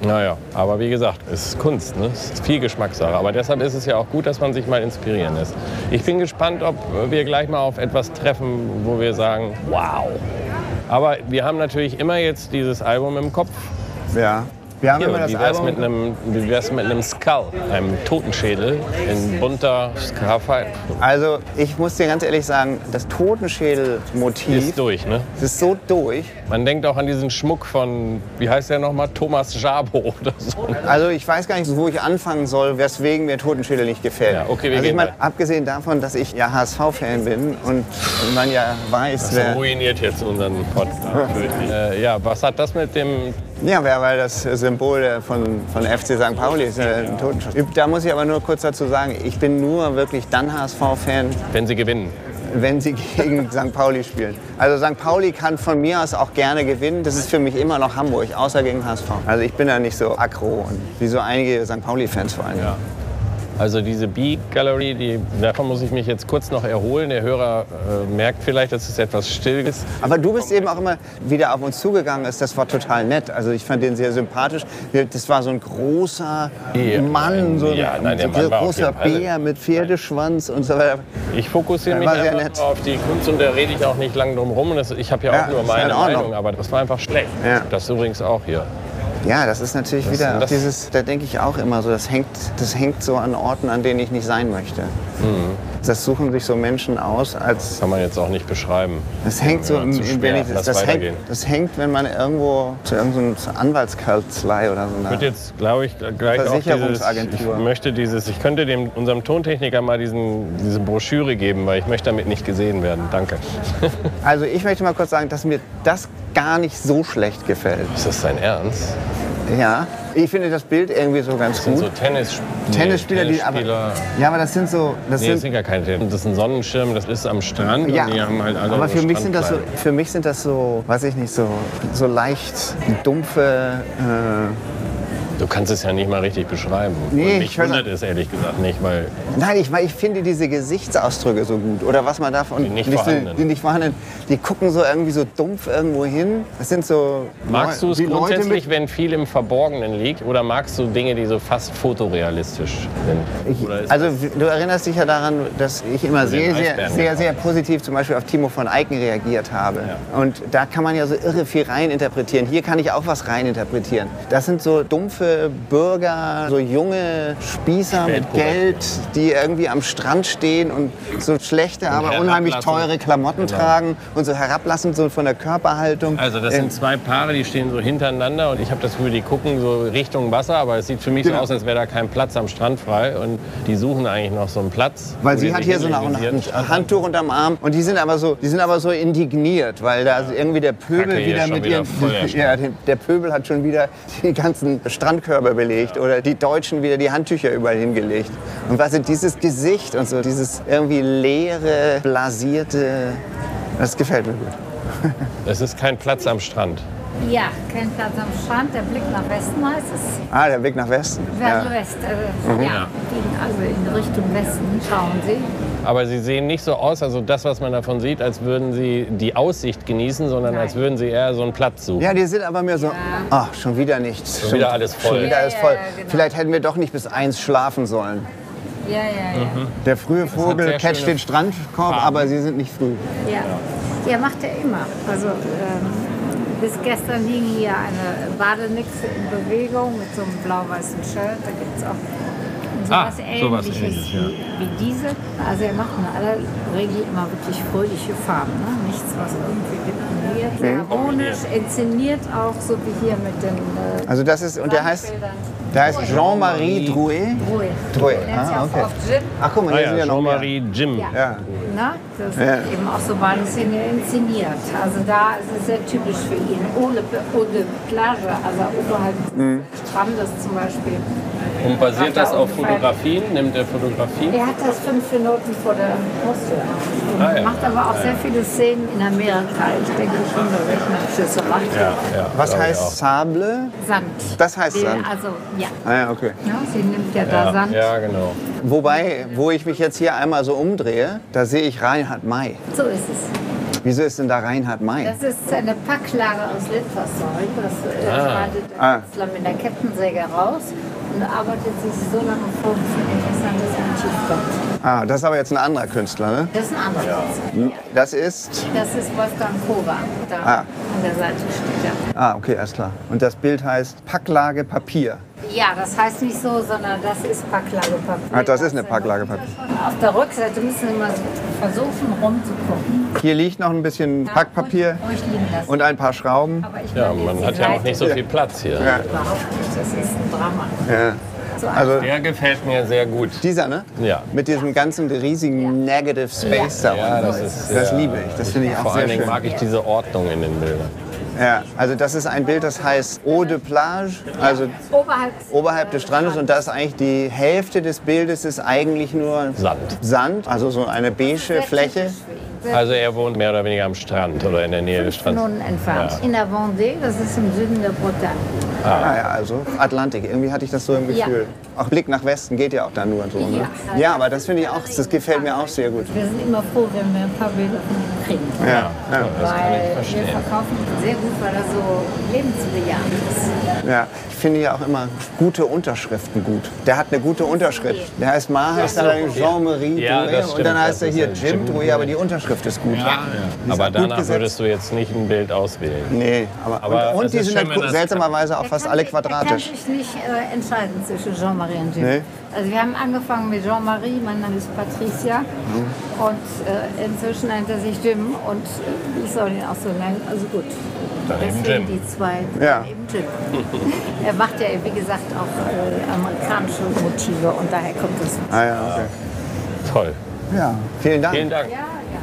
Naja, aber wie gesagt, es ist Kunst, ne? es ist viel Geschmackssache. Aber deshalb ist es ja auch gut, dass man sich mal inspirieren lässt. Ich bin gespannt, ob wir gleich mal auf etwas treffen, wo wir sagen, wow. Aber wir haben natürlich immer jetzt dieses Album im Kopf. Ja. Wir haben Hier, immer das wie wär's Album... mit einem, wie wär's mit einem Skull, einem Totenschädel in bunter Scarfheit? Also ich muss dir ganz ehrlich sagen, das Totenschädel-Motiv Ist durch, ne? ist so durch. Man denkt auch an diesen Schmuck von, wie heißt der nochmal, Thomas Jabo oder so. Also ich weiß gar nicht, wo ich anfangen soll, weswegen mir Totenschädel nicht gefällt. Ja, okay, wir also ich gehen meine, abgesehen davon, dass ich ja HSV-Fan bin und man ja weiß, Das wer, ruiniert jetzt unseren Podcast. äh, ja, was hat das mit dem ja, wer, weil das Symbol der von, von FC St. Pauli ist, äh, ein Totenschutz. Da muss ich aber nur kurz dazu sagen, ich bin nur wirklich dann HSV-Fan, wenn sie gewinnen? wenn sie gegen St. Pauli spielen. Also St. Pauli kann von mir aus auch gerne gewinnen. Das ist für mich immer noch Hamburg, außer gegen HSV. Also ich bin da nicht so aggro, und wie so einige St. Pauli-Fans vor allem. Ja. Also diese B-Gallery, die, davon muss ich mich jetzt kurz noch erholen. Der Hörer äh, merkt vielleicht, dass es etwas still ist. Aber du bist eben auch immer wieder auf uns zugegangen ist. Das war total nett. Also ich fand den sehr sympathisch. Das war so ein großer Ja, Mann, so ein ja, nein, so Mann großer Bär mit Pferdeschwanz und so weiter. Ich fokussiere mich einfach nett. nur auf die Kunst und da rede ich auch nicht lang drum rum. Ich habe ja Ja, auch nur ist meine in Ordnung. Meinung, aber das war einfach schlecht. Ja. Das übrigens auch hier. Ja, das ist natürlich Was ist wieder das? dieses, da denke ich auch immer so, das hängt, das hängt so an Orten, an denen ich nicht sein möchte. Mhm. Das suchen sich so Menschen aus, als Kann man jetzt auch nicht beschreiben. das hängt so, Ja, im- wenn ich, Lass das, hängt, das hängt, wenn man irgendwo zu irgendeiner Anwaltskanzlei oder so. Ich würde jetzt, glaube ich, gleich auch dieses, ich möchte dieses, ich könnte dem, unserem Tontechniker mal diesen, diese Broschüre geben, weil ich möchte damit nicht gesehen werden. Danke. Also ich möchte mal kurz sagen, dass mir das gar nicht so schlecht gefällt. Ist das dein Ernst? Ja, ich finde das Bild irgendwie so ganz Das sind gut. so Tennis, Tennisspieler, die aber, Tennisspieler. ja, aber das sind so, das Nee, das sind sind gar keine Tennis. Das ist ein Sonnenschirm, das ist am Strand ja, und die haben halt alle aber für mich sind das so, für mich sind das so, weiß ich nicht, so, so leicht dumpfe. Äh, Du kannst es ja nicht mal richtig beschreiben. Nee, und mich ich wundert es ehrlich gesagt nicht, weil nein, ich, weil ich finde diese Gesichtsausdrücke so gut oder was man davon Die nicht so- vorhandenen. die nicht vorhandenen, die gucken so irgendwie so dumpf irgendwo hin. Das sind so magst du es grundsätzlich, wenn viel im Verborgenen liegt, oder magst du Dinge, die so fast fotorealistisch sind? Ich, also du erinnerst dich ja daran, dass ich immer sehr, sehr, sehr, sehr positiv zum Beispiel auf Timo von Eiken reagiert habe. Und da kann man ja so irre viel reininterpretieren. Hier kann ich auch was reininterpretieren. Das sind so dumpfe Bürger, so junge Spießer mit Geld, die irgendwie am Strand stehen und so schlechte, aber unheimlich teure Klamotten Genau. tragen und so herablassend so von der Körperhaltung. Also das Ähm, sind zwei Paare, die stehen so hintereinander und ich habe das Gefühl, die gucken so Richtung Wasser, aber es sieht für mich Genau. so aus, als wäre da kein Platz am Strand frei und die suchen eigentlich noch so einen Platz. Weil sie hat hier so eine, ein Handtuch unterm Arm und die sind aber so, die sind aber so indigniert, weil da irgendwie der Pöbel Kacke wieder mit wieder ihren, ja, der, Pöbel hat schon wieder die ganzen Strandkörbe belegt oder die Deutschen wieder die Handtücher überall hingelegt. Und was sind dieses Gesicht und so dieses irgendwie leere, blasierte, das gefällt mir gut. Es ist kein Platz am Strand. Ja, kein Platz am Strand. Der Blick nach Westen heißt es. Ah, der Weg nach Westen. Ja. West, äh, Mhm. ja, also in Richtung Westen schauen Sie. Aber sie sehen nicht so aus, also das, was man davon sieht, als würden sie die Aussicht genießen, sondern Nein. als würden sie eher so einen Platz suchen. Ja, die sind aber mir so, ach, schon wieder nichts. Schon, wieder alles voll. Schon wieder alles Ja, voll. ja, genau. Vielleicht hätten wir doch nicht bis eins schlafen sollen. Ja, ja, ja. Der frühe Vogel catcht den Strandkorb, Farben. aber sie sind nicht früh. Ja, ja macht er immer. Also, ähm, bis gestern hing hier eine Badenixe in Bewegung mit so einem blau-weißen Shirt. Da gibt es auch Ah, sowas sowas ähnliches Ähnliches, ja. wie, diese. Also er macht in aller Regel immer wirklich fröhliche Farben. Ne? Nichts, was irgendwie detoniert. Sehr harmonisch, inszeniert auch, so wie hier mit den äh, Also das ist, und der heißt, der heißt Jean-Marie Drouet. Drouet, nennt ah, okay. Ach guck mal, Ah hier ja, sind ja. Jean-Marie Jim. Ja. Ja. Na, das Ja. ist eben auch so Bahnszene inszeniert. Also da ist es sehr typisch für ihn. Ohne, ohne Plage, also oberhalb Mhm. des Strandes zum Beispiel. Und basiert das auf Fotografien? Nimmt er Fotografien? Er hat das fünf Minuten vor der. Und Ah, ja. Macht aber auch sehr viele Szenen in Amerika. Ich denke schon, dass er eine Schüsse macht. Ja, ja. Was heißt. Sable? Sand. Das heißt Die- Sand. Also, ja. Ah ja, okay. ja. Sie nimmt ja, da Sand. ja, genau. Wobei, wo ich mich jetzt hier einmal so umdrehe, da sehe ich Reinhard May. So ist es. Wieso ist denn da Reinhard May? Das ist eine Packlage aus Litfaßsäure. Das äh, Ah. schneidet der Ah. Künstler mit der Kettensäge raus und arbeitet sich so lange vor, bis ein interessantes Ah, das ist aber jetzt ein anderer Künstler, ne? Das ist ein anderer Künstler. Das ist. Das ist Wolfgang Kova. Da Ah. an der Seite steht er. Ah, okay, alles klar. Und das Bild heißt Packlage Papier. Ja, das heißt nicht so, sondern das ist Packlagepapier. Ah, das ist eine Packlage Papier. Auf der Rückseite müssen Sie mal versuchen, rumzugucken. Hier liegt noch ein bisschen Packpapier liegen lassen. und ein paar Schrauben. Aber ich Ja, man hat ja auch nicht so viel Platz hier. Ja, Überhaupt nicht, das ist ein Drama. ja. So Also Der gefällt mir sehr gut. dieser, ne? Ja. Mit diesem ganzen riesigen Negative Space da Ja, das ist Das liebe ich. Das finde ich auch Vor sehr allen Dingen schön. mag ich diese Ordnung in den Bildern. Ja, also das ist ein Bild, das heißt Eau de Plage, also Oberhalb, oberhalb des Strandes. Und da ist eigentlich die Hälfte des Bildes ist eigentlich nur Sand. Sand, also so eine beige Fläche. Also er wohnt mehr oder weniger am Strand oder in der Nähe des Strandes. Entfernt. Ja. In der Vendée, das ist im Süden der Bretagne. Ah ja, also Atlantik. Irgendwie hatte ich das so im Ja. Gefühl. Auch Blick nach Westen geht ja auch dann nur so. Ne? Ja. Ja, aber das finde ich auch, das gefällt mir auch sehr gut. Wir sind immer froh, wenn wir ein paar Bilder von ihm kriegen. Ja, ja, Das kann ich Weil wir verstehen. verkaufen ihn sehr gut, weil er so lebensbejahend ist. ja. Ich finde ja auch immer gute Unterschriften gut. Der hat eine gute Unterschrift. Der heißt Ma, heißt ja. Jean-Marie Ja, Drouet und dann heißt er hier ja Jim Jim Drouet, aber die Unterschrift ist gut. Die ist Aber auch gut danach gesetzt. würdest du jetzt nicht ein Bild auswählen. Nee, aber, Aber und, es und die sind schön, das- seltsamerweise auch fast alle sich- Er kann quadratisch. sich nicht äh, entscheiden zwischen Jean-Marie und Jim. Nee. Also wir haben angefangen mit Jean-Marie, mein Name ist Patricia. Mhm. Und äh, inzwischen nennt er sich Jim und äh, ich soll ihn auch so nennen. Also gut. Dann eben Jim. die zwei. Ja. Eben Jim. er macht ja, wie gesagt, auch äh, amerikanische Motive und daher kommt das. Ah ja, okay. Toll. Ja, vielen Dank. Vielen Dank. Ja, ja.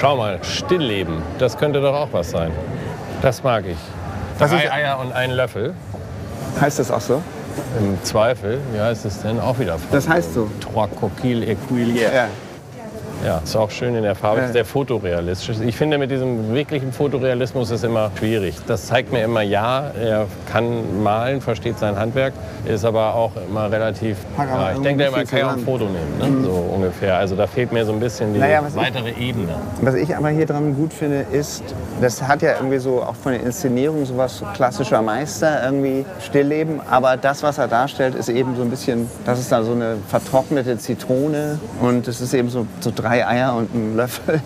Schau mal, Stillleben. Das könnte doch auch was sein. Das mag ich. Das Drei ist- Eier und ein Löffel. Heißt das auch so? Im Zweifel, wie heißt es denn? Auch wieder Das heißt so. Trois coquilles équilières. Ja. Ja, ist auch schön in der Farbe, Ja. sehr fotorealistisch. Ich finde, mit diesem wirklichen Fotorealismus ist immer schwierig. Das zeigt mir immer, ja, er kann malen, versteht sein Handwerk, ist aber auch immer relativ. Ja, ich denke, man viel kann ja auch ein. Foto nehmen, ne? so ungefähr. Also da fehlt mir so ein bisschen die Naja, was ich- weitere Ebene. Was ich aber hier dran gut finde, ist, das hat ja irgendwie so auch von der Inszenierung sowas so klassischer Meister, irgendwie Stillleben. Aber das, was er darstellt, ist eben so ein bisschen, das ist da so eine vertrocknete Zitrone und es ist eben so, so drei Eier und ein Löffel.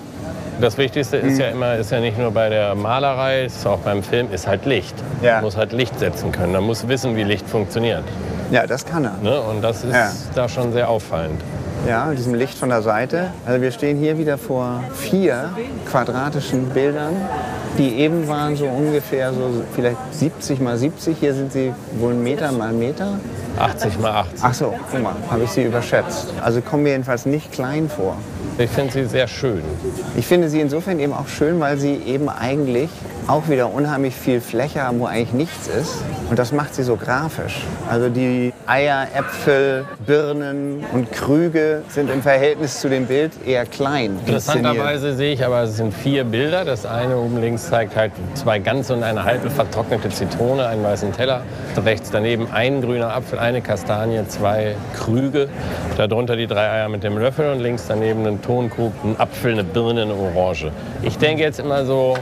Das Wichtigste ist ja immer, ist ja nicht nur bei der Malerei, ist auch beim Film, ist halt Licht. Ja. Man muss halt Licht setzen können. Man muss wissen, wie Licht funktioniert. Ja, das kann er. Ne? Und das ist Ja. da schon sehr auffallend. Ja, mit diesem Licht von der Seite. Also wir stehen hier wieder vor vier quadratischen Bildern, die eben waren so ungefähr so vielleicht 70 mal 70. Hier sind sie wohl ein Meter mal Meter. 80 mal 80. Ach so, guck mal, habe ich sie überschätzt. Also kommen mir jedenfalls nicht klein vor. Ich finde sie sehr schön. Ich finde sie insofern eben auch schön, weil sie eben eigentlich auch wieder unheimlich viel Fläche haben, wo eigentlich nichts ist. Und das macht sie so grafisch. Also die Eier, Äpfel, Birnen und Krüge sind im Verhältnis zu dem Bild eher klein. Interessanterweise sehe ich aber, es sind vier Bilder. Das eine oben links zeigt halt zwei ganze und eine halbe vertrocknete Zitrone, einen weißen Teller. Rechts daneben ein grüner Apfel, eine Kastanie, zwei Krüge. Darunter die drei Eier mit dem Löffel und links daneben ein Tonkrug, ein Apfel, eine Birne, eine Orange. Ich denke jetzt immer so,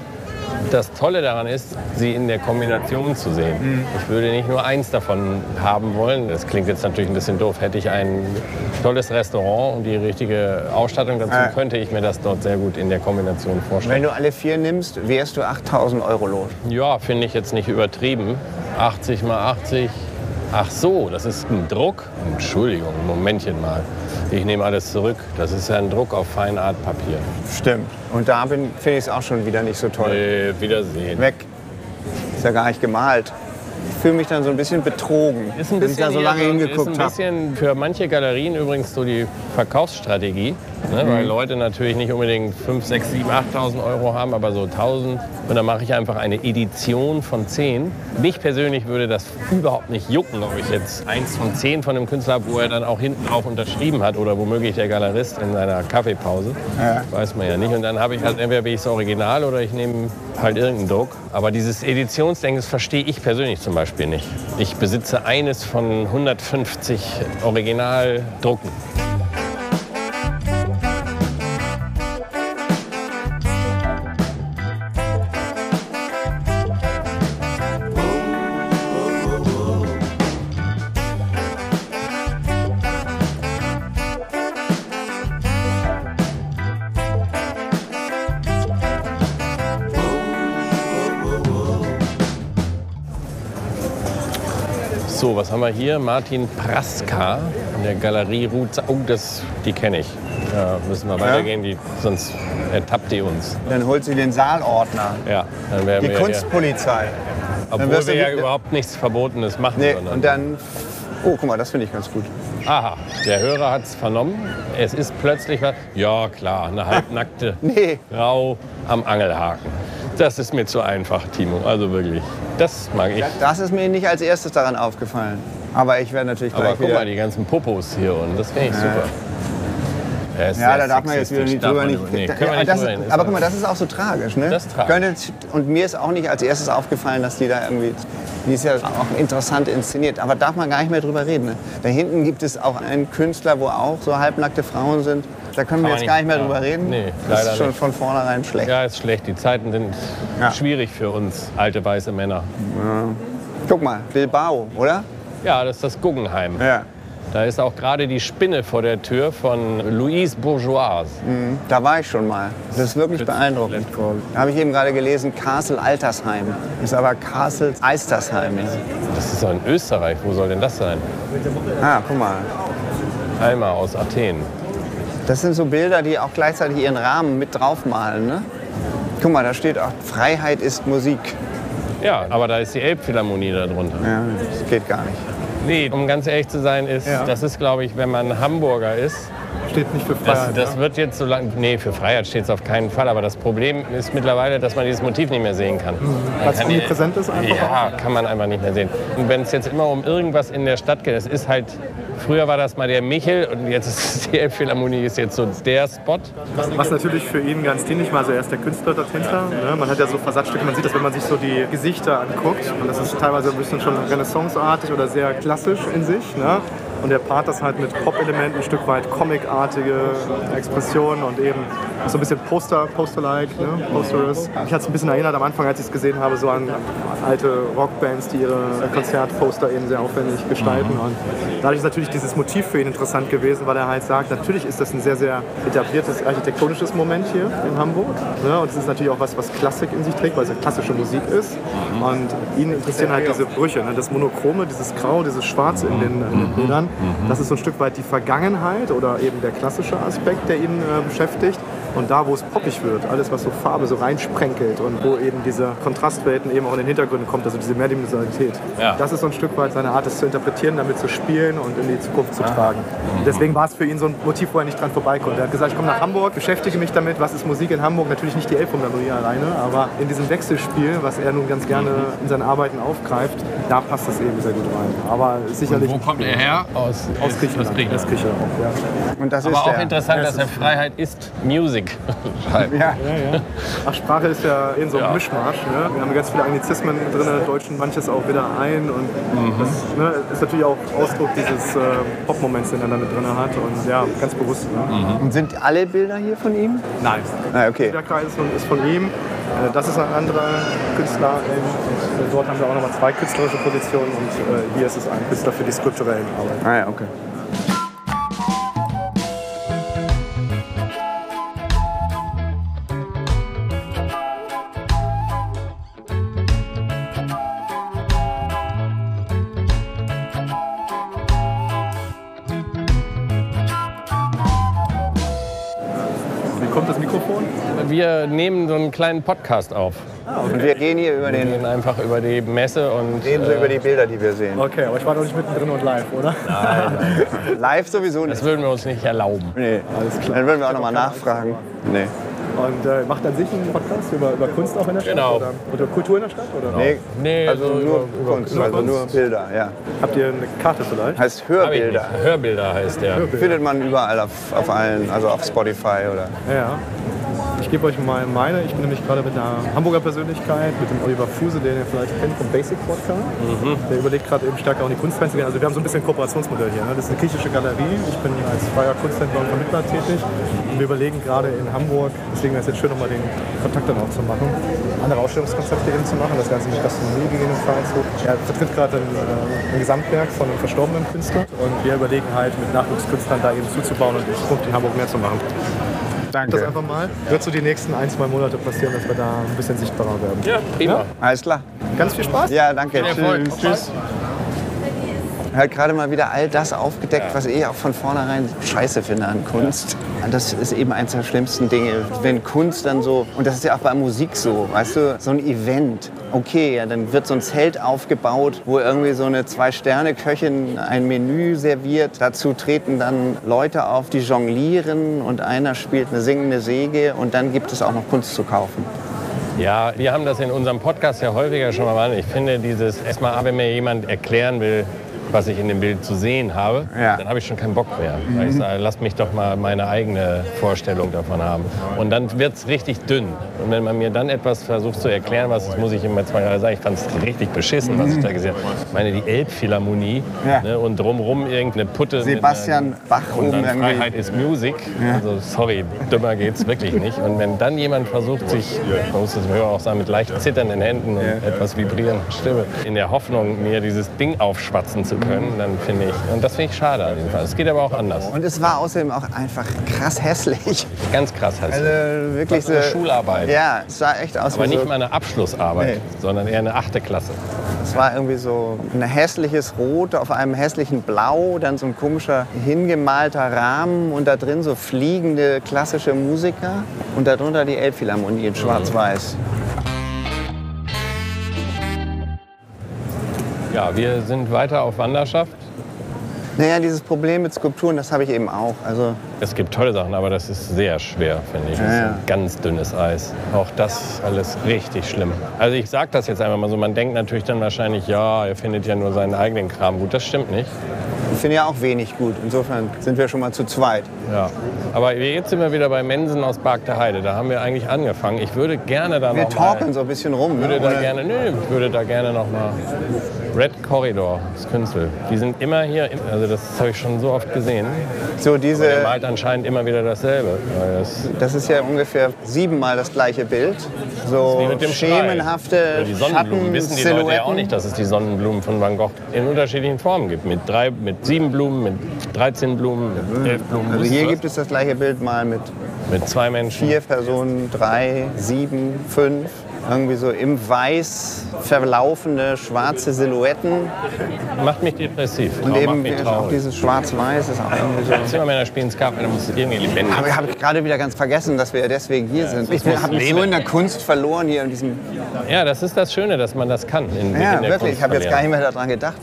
das Tolle daran ist, sie in der Kombination zu sehen. Ich würde nicht nur eins davon haben wollen. Das klingt jetzt natürlich ein bisschen doof. Hätte ich ein tolles Restaurant und die richtige Ausstattung dazu, Ja. könnte ich mir das dort sehr gut in der Kombination vorstellen. Wenn du alle vier nimmst, wärst du 8000 Euro los. Ja, finde ich jetzt nicht übertrieben. 80 mal 80. Ach so, das ist ein Druck. Entschuldigung, ein Momentchen mal. Ich nehme alles zurück. Das ist ja ein Druck auf Feinartpapier. Stimmt. Und da finde ich es auch schon wieder nicht so toll. Äh, Wiedersehen. Weg. Ist ja gar nicht gemalt. Ich fühle mich dann so ein bisschen betrogen, Ist ein dass ich bisschen, da so lange ist hingeguckt ein habe. bisschen für manche Galerien übrigens so die Verkaufsstrategie, ne, Mhm. weil Leute natürlich nicht unbedingt 5, 6, 7, 8.000 Euro haben, aber so 1.000. Und dann mache ich einfach eine Edition von 10. Mich persönlich würde das überhaupt nicht jucken, ob ich jetzt eins von 10 von einem Künstler habe, wo er dann auch hinten drauf unterschrieben hat oder womöglich der Galerist in seiner Kaffeepause. Weiß man ja nicht. Und dann habe ich halt entweder bin ich das Original oder ich nehme halt irgendeinen Druck. Aber dieses Editionsdenken das verstehe ich persönlich zum Beispiel nicht. Ich besitze eines von 150 Originaldrucken. Haben wir hier? Martin Praska in der Galerie Ruth. Oh, das, die kenne ich. Ja, müssen wir weitergehen, die, sonst ertappt die uns. Dann holt sie den Saalordner. Ja, dann werden Die wir Kunstpolizei. obwohl du wir ja überhaupt nichts Verbotenes machen. Nee, sondern- und dann. Oh, guck mal, das finde ich ganz gut. Aha, der Hörer hat es vernommen. Es ist plötzlich was. Ja, klar, eine halbnackte Nee. Frau am Angelhaken. Das ist mir zu einfach, Timo. Also wirklich. Das mag ich. Das ist mir nicht als erstes daran aufgefallen. Aber ich werde natürlich Aber gleich guck wieder. mal, die ganzen Popos hier unten. Das finde ich super. Er ja, da darf man jetzt wieder nicht drüber nicht. Nee, ja, nicht das, drüber aber guck mal, das ist auch so tragisch, ne? Das tragisch. Und mir ist auch nicht als erstes aufgefallen, dass die da irgendwie. Die ist ja auch interessant inszeniert. Aber darf man gar nicht mehr drüber reden. Ne? Da hinten gibt es auch einen Künstler, wo auch so halbnackte Frauen sind. Da können wir jetzt gar nicht mehr nicht- drüber ja. reden. Nee, das leider ist schon nicht. von vornherein schlecht. Ja, ist schlecht. Die Zeiten sind Ja. schwierig für uns alte weiße Männer. Guck mal, Bilbao, oder? Ja, das ist das Guggenheim. Ja. Da ist auch gerade die Spinne vor der Tür von Louise Bourgeois. Da war ich schon mal. Das ist wirklich beeindruckend. Da habe ich eben gerade gelesen, Castle Altersheim. Ist aber Castle Eistersheim. Das ist doch in Österreich. Wo soll denn das sein? Ah, guck mal. Alma aus Athen. Das sind so Bilder, die auch gleichzeitig ihren Rahmen mit draufmalen. Ne? Guck mal, da steht auch, Freiheit ist Musik. Ja, aber da ist die Elbphilharmonie darunter. Ja, das geht gar nicht. Nee, um ganz ehrlich zu sein, ist, Ja. das ist, glaube ich, wenn man Hamburger ist, Steht nicht für das, Freiheit. das ne? wird jetzt so lange, nee, für Freiheit steht es auf keinen Fall, aber das Problem ist mittlerweile, dass man dieses Motiv nicht mehr sehen kann. Man Weil es omnipräsent ist einfach Ja, kann man einfach nicht mehr sehen. Und wenn es jetzt immer um irgendwas in der Stadt geht, es ist halt, früher war das mal der Michel und jetzt ist die Elbphilharmonie ist jetzt so der Spot. Was natürlich für ihn ganz dienlich war, also er ist der Künstler dahinter. Ne? Man hat ja so Versatzstücke, man sieht das, wenn man sich so die Gesichter anguckt. Und das ist teilweise ein bisschen schon Renaissance-artig oder sehr klassisch in sich. Ne? Und er paart das halt mit Pop-Elementen, ein Stück weit comicartige Expressionen und eben so ein bisschen Poster, Poster-like, ne? Posterous. Mich hat es ein bisschen erinnert am Anfang, als ich es gesehen habe, so an alte Rockbands, die ihre Konzertposter eben sehr aufwendig gestalten. Und dadurch ist natürlich dieses Motiv für ihn interessant gewesen, weil er halt sagt, natürlich ist das ein sehr, sehr etabliertes architektonisches Moment hier in Hamburg. Ne? Und es ist natürlich auch was, was Klassik in sich trägt, weil es ja klassische Musik ist. Und ihn interessieren halt diese Brüche, ne? das Monochrome, dieses Grau, dieses Schwarz in den, in den Bildern. Das ist so ein Stück weit die Vergangenheit oder eben der klassische Aspekt, der ihn äh, beschäftigt. Und da, wo es poppig wird, alles, was so Farbe so reinsprenkelt und wo eben diese Kontrastwelten eben auch in den Hintergründen kommt, also diese Mehrdimensionalität. Ja. Das ist so ein Stück weit seine Art, es zu interpretieren, damit zu spielen und in die Zukunft zu tragen. Und deswegen war es für ihn so ein Motiv, wo er nicht dran vorbeikommt. Er hat gesagt, ich komme nach Hamburg, beschäftige mich damit, was ist Musik in Hamburg? Natürlich nicht die Elbphilharmonie alleine, aber in diesem Wechselspiel, was er nun ganz gerne in seinen Arbeiten aufgreift, da passt das eben sehr gut rein. Aber sicherlich Wo kommt er her? Aus, aus Griechenland. Aus Griechenland. Aus Griechenland ja. Und das Aber ist auch der. interessant, dass er Freiheit ist Music. Halt. Ja. Ja, ja. Ach, Sprache ist ja eben so ein Ja. Mischmasch. Ne? Wir haben ganz viele Anglizismen drin, deutschen manches auch wieder ein. Und das ne, ist natürlich auch Ausdruck dieses äh, Pop-Moments, den er da mit drin hat. Und ja, ganz bewusst. Ne? Und sind alle Bilder hier von ihm? Nein. Ah, okay. Der Kreis ist von, ihm. Äh, Das ist ein anderer Künstler. ähm, Und äh, dort haben wir auch nochmal zwei künstlerische Positionen. Und äh, hier ist es ein Künstler für die skulpturellen Arbeiten. Ah ja, okay. Kommt das Mikrofon? Wir nehmen so einen kleinen Podcast auf. Und wir gehen hier über Wir den. gehen einfach über die Messe und Reden so äh, über die Bilder, die wir sehen. Okay, aber ich war noch nicht mittendrin und live, oder? Live sowieso nicht. das würden wir uns nicht erlauben. Nee. Alles klar. Dann würden wir auch nochmal nachfragen. Nee. Und äh, macht an sich einen Podcast über, über Kunst auch in der Stadt? Genau. Oder, oder Kultur in der Stadt? Oder? Nee, Nee, also so nur über- Kunst, über also Kunst. nur Bilder, ja. Habt ihr eine Karte vielleicht? Heißt Hörbilder. Hörbilder heißt der. Findet man überall auf, auf allen, also auf Spotify oder. Ja. Ich gebe euch mal meine. Ich bin nämlich gerade mit einer Hamburger Persönlichkeit, mit dem Oliver Fuse, den ihr vielleicht kennt vom Basic Podcast. Der überlegt gerade eben stärker auch in die Kunst reinzugehen. Also wir haben so ein bisschen ein Kooperationsmodell hier. Ne? Das ist eine griechische Galerie. Ich bin als freier Kunsthändler und Vermittler tätig. Und wir überlegen gerade in Hamburg, deswegen wäre es jetzt schön, nochmal den Kontakt dann auch zu machen, andere Ausstellungskonzepte eben zu machen. Das Ganze mit Gastronomie gegebenenfalls. So. Er vertritt gerade ein, äh, ein Gesamtwerk von einem verstorbenen Künstler. Und wir überlegen halt, mit Nachwuchskünstlern da eben zuzubauen und in Zukunft in Hamburg mehr zu machen. Das Danke. einfach mal. Wird so die nächsten ein, zwei Monate passieren, dass wir da ein bisschen sichtbarer werden. Ja, prima. Alles klar. Ganz viel Spaß. Ja, danke. Tschüss. Tschüss. Er hat gerade mal wieder all das aufgedeckt, was ich auch von vornherein scheiße finde an Kunst. Das ist eben eines der schlimmsten Dinge, wenn Kunst dann so, und das ist ja auch bei Musik so, weißt du, so ein Event. Okay, ja, dann wird so ein Zelt aufgebaut, wo irgendwie so eine Zwei-Sterne-Köchin ein Menü serviert. Dazu treten dann Leute auf, die jonglieren und einer spielt eine singende Säge und dann gibt es auch noch Kunst zu kaufen. Ja, wir haben das in unserem Podcast ja häufiger schon mal. Ich finde dieses, erstmal, wenn mir jemand erklären will, was ich in dem Bild zu sehen habe, Ja. dann habe ich schon keinen Bock mehr. Weil ich sage, lass mich doch mal meine eigene Vorstellung davon haben. Und dann wird es richtig dünn. Und wenn man mir dann etwas versucht zu erklären, was ist, muss ich immer zwei Jahre sagen, ich fand es richtig beschissen, was ich da gesehen habe. Ich meine, die Elbphilharmonie Ja. ne, und drumherum irgendeine Putte. mit Sebastian Bach und dann irgendwie. Freiheit ist Music. Also sorry, dümmer geht's wirklich nicht. Und wenn dann jemand versucht, sich, man muss das Hörer auch sagen, mit leicht zitternden Händen und etwas vibrierender Stimme, in der Hoffnung, mir dieses Ding aufschwatzen zu können, dann finde ich, und das finde ich schade an jeden Fall. Es geht aber auch anders. Und es war außerdem auch einfach krass hässlich. Ganz krass heißt Also wirklich so. eine Schularbeit. Ja, es sah echt aus Aber wie nicht so. mal eine Abschlussarbeit, Nee. sondern eher eine achte Klasse. Es war irgendwie so ein hässliches Rot auf einem hässlichen Blau, dann so ein komischer hingemalter Rahmen und da drin so fliegende klassische Musiker und darunter die Elbphilharmonie in Schwarz-Weiß. Ja, wir sind weiter auf Wanderschaft. Naja, dieses Problem mit Skulpturen, das habe ich eben auch. Also Es gibt tolle Sachen, aber das ist sehr schwer, finde ich. Das ist Ja, ein ganz dünnes Eis. Auch das alles richtig schlimm. Also ich sage das jetzt einfach mal so. Man denkt natürlich dann wahrscheinlich, ja, er findet ja nur seinen eigenen Kram gut. Das stimmt nicht. ich finde ja auch wenig gut. Insofern sind wir schon mal zu zweit. Ja. Aber jetzt sind wir wieder bei Mensen aus Bark der Heide. Da haben wir eigentlich angefangen. Ich würde gerne da Wir noch mal, talken so ein bisschen rum. würde Ne? da gerne, nö, ich würde da gerne noch mal Red Corridor, das Künstler. Die sind immer hier, also das habe ich schon so oft gesehen. So Der diese, malt anscheinend immer wieder dasselbe. Das das ist ja ungefähr siebenmal das gleiche Bild. So schemenhafte. Die Sonnenblumen Schatten, wissen die Leute ja auch nicht, dass es die Sonnenblumen von Van Gogh in unterschiedlichen Formen gibt. Mit, drei, mit sieben Blumen, mit 13 Blumen, mit elf Blumen. Also hier gibt es das gleiche Bild mal mit mit zwei Menschen. vier Personen, drei, sieben, fünf. Irgendwie so im Weiß verlaufende schwarze Silhouetten. Macht mich depressiv. Und eben macht auch dieses Schwarz-Weiß ist auch irgendwie so. Zimmermänner spielen Skat, da muss es irgendwie lebendig Aber habe ich gerade wieder ganz vergessen, dass wir ja deswegen hier sind. Ich habe mich so in der Kunst verloren hier in diesem. Ja, das ist das Schöne, dass man das kann. In, Ja, in wirklich. Kunst Ich habe jetzt gar nicht mehr daran gedacht.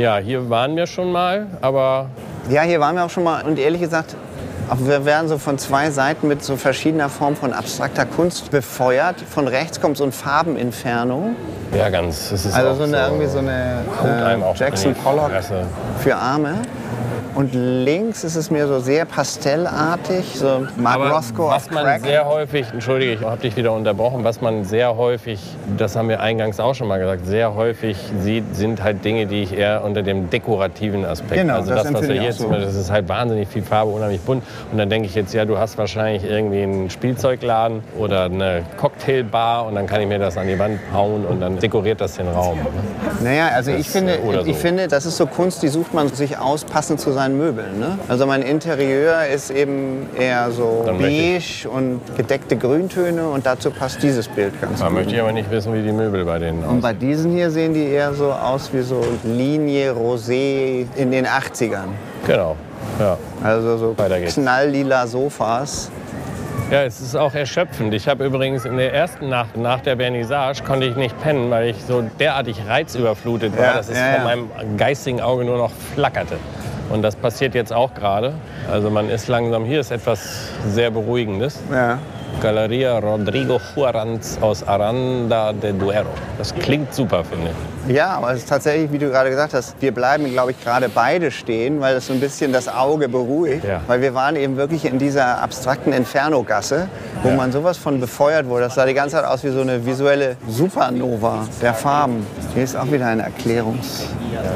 Ja, hier waren wir schon mal, aber Ja, hier waren wir auch schon mal. Und ehrlich gesagt, wir werden so von zwei Seiten mit so verschiedener Form von abstrakter Kunst befeuert. Von rechts kommt so ein Farbeninferno. ja, ganz. Also so eine, irgendwie so eine äh, Jackson Pollock für Arme. Und links ist es mir so sehr pastellartig, so Mark Aber Roscoe was man Crack. sehr häufig, entschuldige, ich habe dich wieder unterbrochen, was man sehr häufig, das haben wir eingangs auch schon mal gesagt, sehr häufig sieht, sind halt Dinge, die ich eher unter dem dekorativen Aspekt, Genau, also das das, was wir ich jetzt, so. das ist halt wahnsinnig viel Farbe, unheimlich bunt. Und dann denke ich jetzt, ja, du hast wahrscheinlich irgendwie einen Spielzeugladen oder eine Cocktailbar und dann kann ich mir das an die Wand hauen und dann dekoriert das den Raum. Naja, also ich Das, finde, äh, oder ich so. finde, das ist so Kunst, die sucht man sich aus, passend zu seinen Möbeln. Ne? Also mein Interieur ist eben eher so Dann beige und gedeckte Grüntöne und dazu passt dieses Bild ganz Da gut. möchte ich aber nicht wissen, wie die Möbel bei denen Und aussehen. bei diesen hier sehen die eher so aus wie so Linie Rosé in den 80ern. Genau, ja. Also so knalllila Sofas. Ja, es ist auch erschöpfend. Ich habe übrigens in der ersten Nacht nach der Vernissage konnte ich nicht pennen, weil ich so derartig reizüberflutet war, Ja, dass es ja, vor ja. meinem geistigen Auge nur noch flackerte. Und das passiert jetzt auch gerade. Also man ist langsam, hier ist etwas sehr Beruhigendes. Ja. Galeria Rodrigo Juaranz aus Aranda de Duero. Das klingt super, finde ich. Ja, aber es ist tatsächlich, wie du gerade gesagt hast, wir bleiben, glaube ich, gerade beide stehen, weil es so ein bisschen das Auge beruhigt. Ja. Weil wir waren eben wirklich in dieser abstrakten Inferno-Gasse, wo man sowas von befeuert wurde. Das sah die ganze Zeit aus wie so eine visuelle Supernova der Farben. Hier ist auch wieder eine Erklärungs...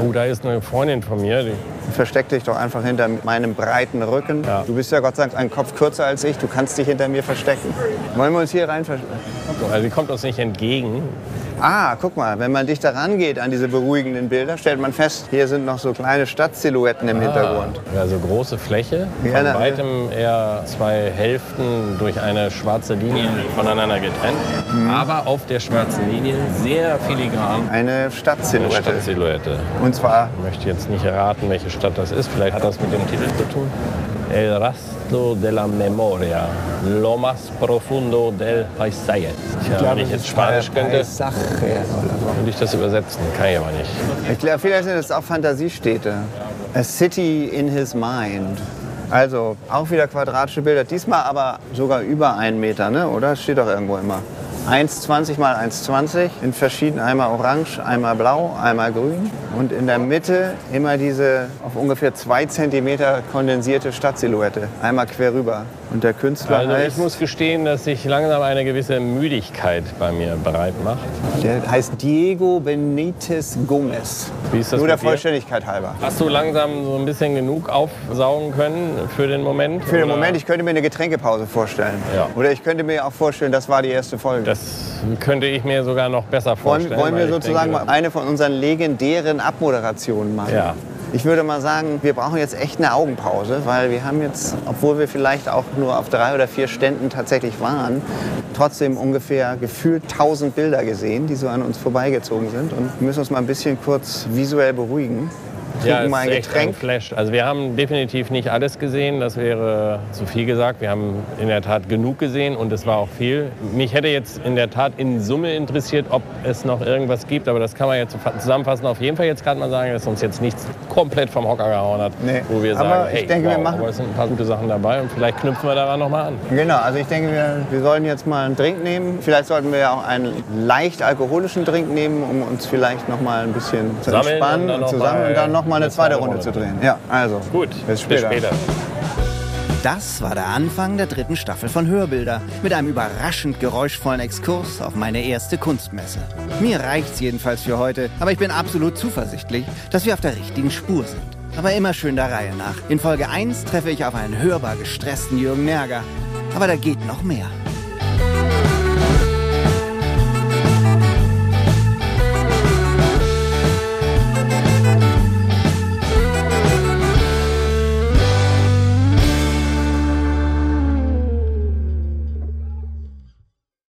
Oh, da ist eine Freundin von mir, die Versteck dich doch einfach hinter meinem breiten Rücken. Ja. Du bist ja Gott sei Dank einen Kopf kürzer als ich. Du kannst dich hinter mir verstecken. Wollen wir uns hier rein verstecken? also die kommt uns nicht entgegen. Ah, guck mal, wenn man dichter rangeht an diese beruhigenden Bilder, stellt man fest, hier sind noch so kleine Stadtsilhouetten im Hintergrund. Ah, also große Fläche, von na, weitem eher zwei Hälften durch eine schwarze Linie voneinander getrennt. Mhm. Aber auf der schwarzen Linie sehr filigran Eine eine Stadtsilhouette. Stadtsilhouette. Und zwar, Ich möchte jetzt nicht erraten, welche Stadt das ist. Vielleicht hat das mit dem Titel zu tun. El rastro de la memoria, lo más profundo del paisaje. Tja, wenn ich jetzt Spanisch könnte, Sache. würde ich das übersetzen. Kann ich aber nicht. Ich glaube, vielleicht sind es auch Fantasiestädte. A city in his mind. Also auch wieder quadratische Bilder, diesmal aber sogar über einen Meter, ne? oder? Steht doch irgendwo immer. 1,20 mal 1,20 in verschiedenen, einmal orange, einmal blau, einmal grün. Und in der Mitte immer diese auf ungefähr zwei Zentimeter kondensierte Stadtsilhouette. Einmal quer rüber. Und der Künstler Also ich heißt, muss gestehen, dass sich langsam eine gewisse Müdigkeit bei mir bereit macht. der heißt Diego Benitez Gomez. Wie ist das Nur der? Vollständigkeit halber. Hast du langsam so ein bisschen genug aufsaugen können für den Moment? Für den Oder- Moment, ich könnte mir eine Getränkepause vorstellen. Ja. Oder ich könnte mir auch vorstellen, das war die erste Folge. Das könnte ich mir sogar noch besser wollen, vorstellen. wollen wir weil ich sozusagen denke, eine von unseren legendären Abmoderationen machen? Ja. Ich würde mal sagen, wir brauchen jetzt echt eine Augenpause, weil wir haben jetzt, obwohl wir vielleicht auch nur auf drei oder vier Ständen tatsächlich waren, trotzdem ungefähr gefühlt 1000 Bilder gesehen, die so an uns vorbeigezogen sind und müssen uns mal ein bisschen kurz visuell beruhigen. Ja, Trinken es mal ein echt ein Getränk. Flash. Also wir haben definitiv nicht alles gesehen, das wäre zu viel gesagt. Wir haben in der Tat genug gesehen und es war auch viel. Mich hätte jetzt in der Tat in Summe interessiert, ob es noch irgendwas gibt, aber das kann man jetzt zusammenfassen. Auf jeden Fall jetzt gerade mal sagen, dass uns jetzt nichts komplett vom Hocker gehauen hat, Nee, wo wir aber sagen, ich hey, denke, wir wow, machen- aber es sind ein paar gute Sachen dabei und vielleicht knüpfen wir daran nochmal an. Genau, also ich denke, wir, wir sollten jetzt mal einen Drink nehmen. Vielleicht sollten wir auch einen leicht alkoholischen Drink nehmen, um uns vielleicht noch mal ein bisschen zu Sammeln entspannen und zusammen mal und dann noch mal eine eine zweite zweite Runde Runde zu drehen. Ja, also Gut, bis später. Bis später. Das war der Anfang der dritten Staffel von Hörbilder mit einem überraschend geräuschvollen Exkurs auf meine erste Kunstmesse. Mir reicht's jedenfalls für heute, aber ich bin absolut zuversichtlich, dass wir auf der richtigen Spur sind. Aber immer schön der Reihe nach. In Folge 1 treffe ich auf einen hörbar gestressten Jürgen Nerger. Aber da geht noch mehr.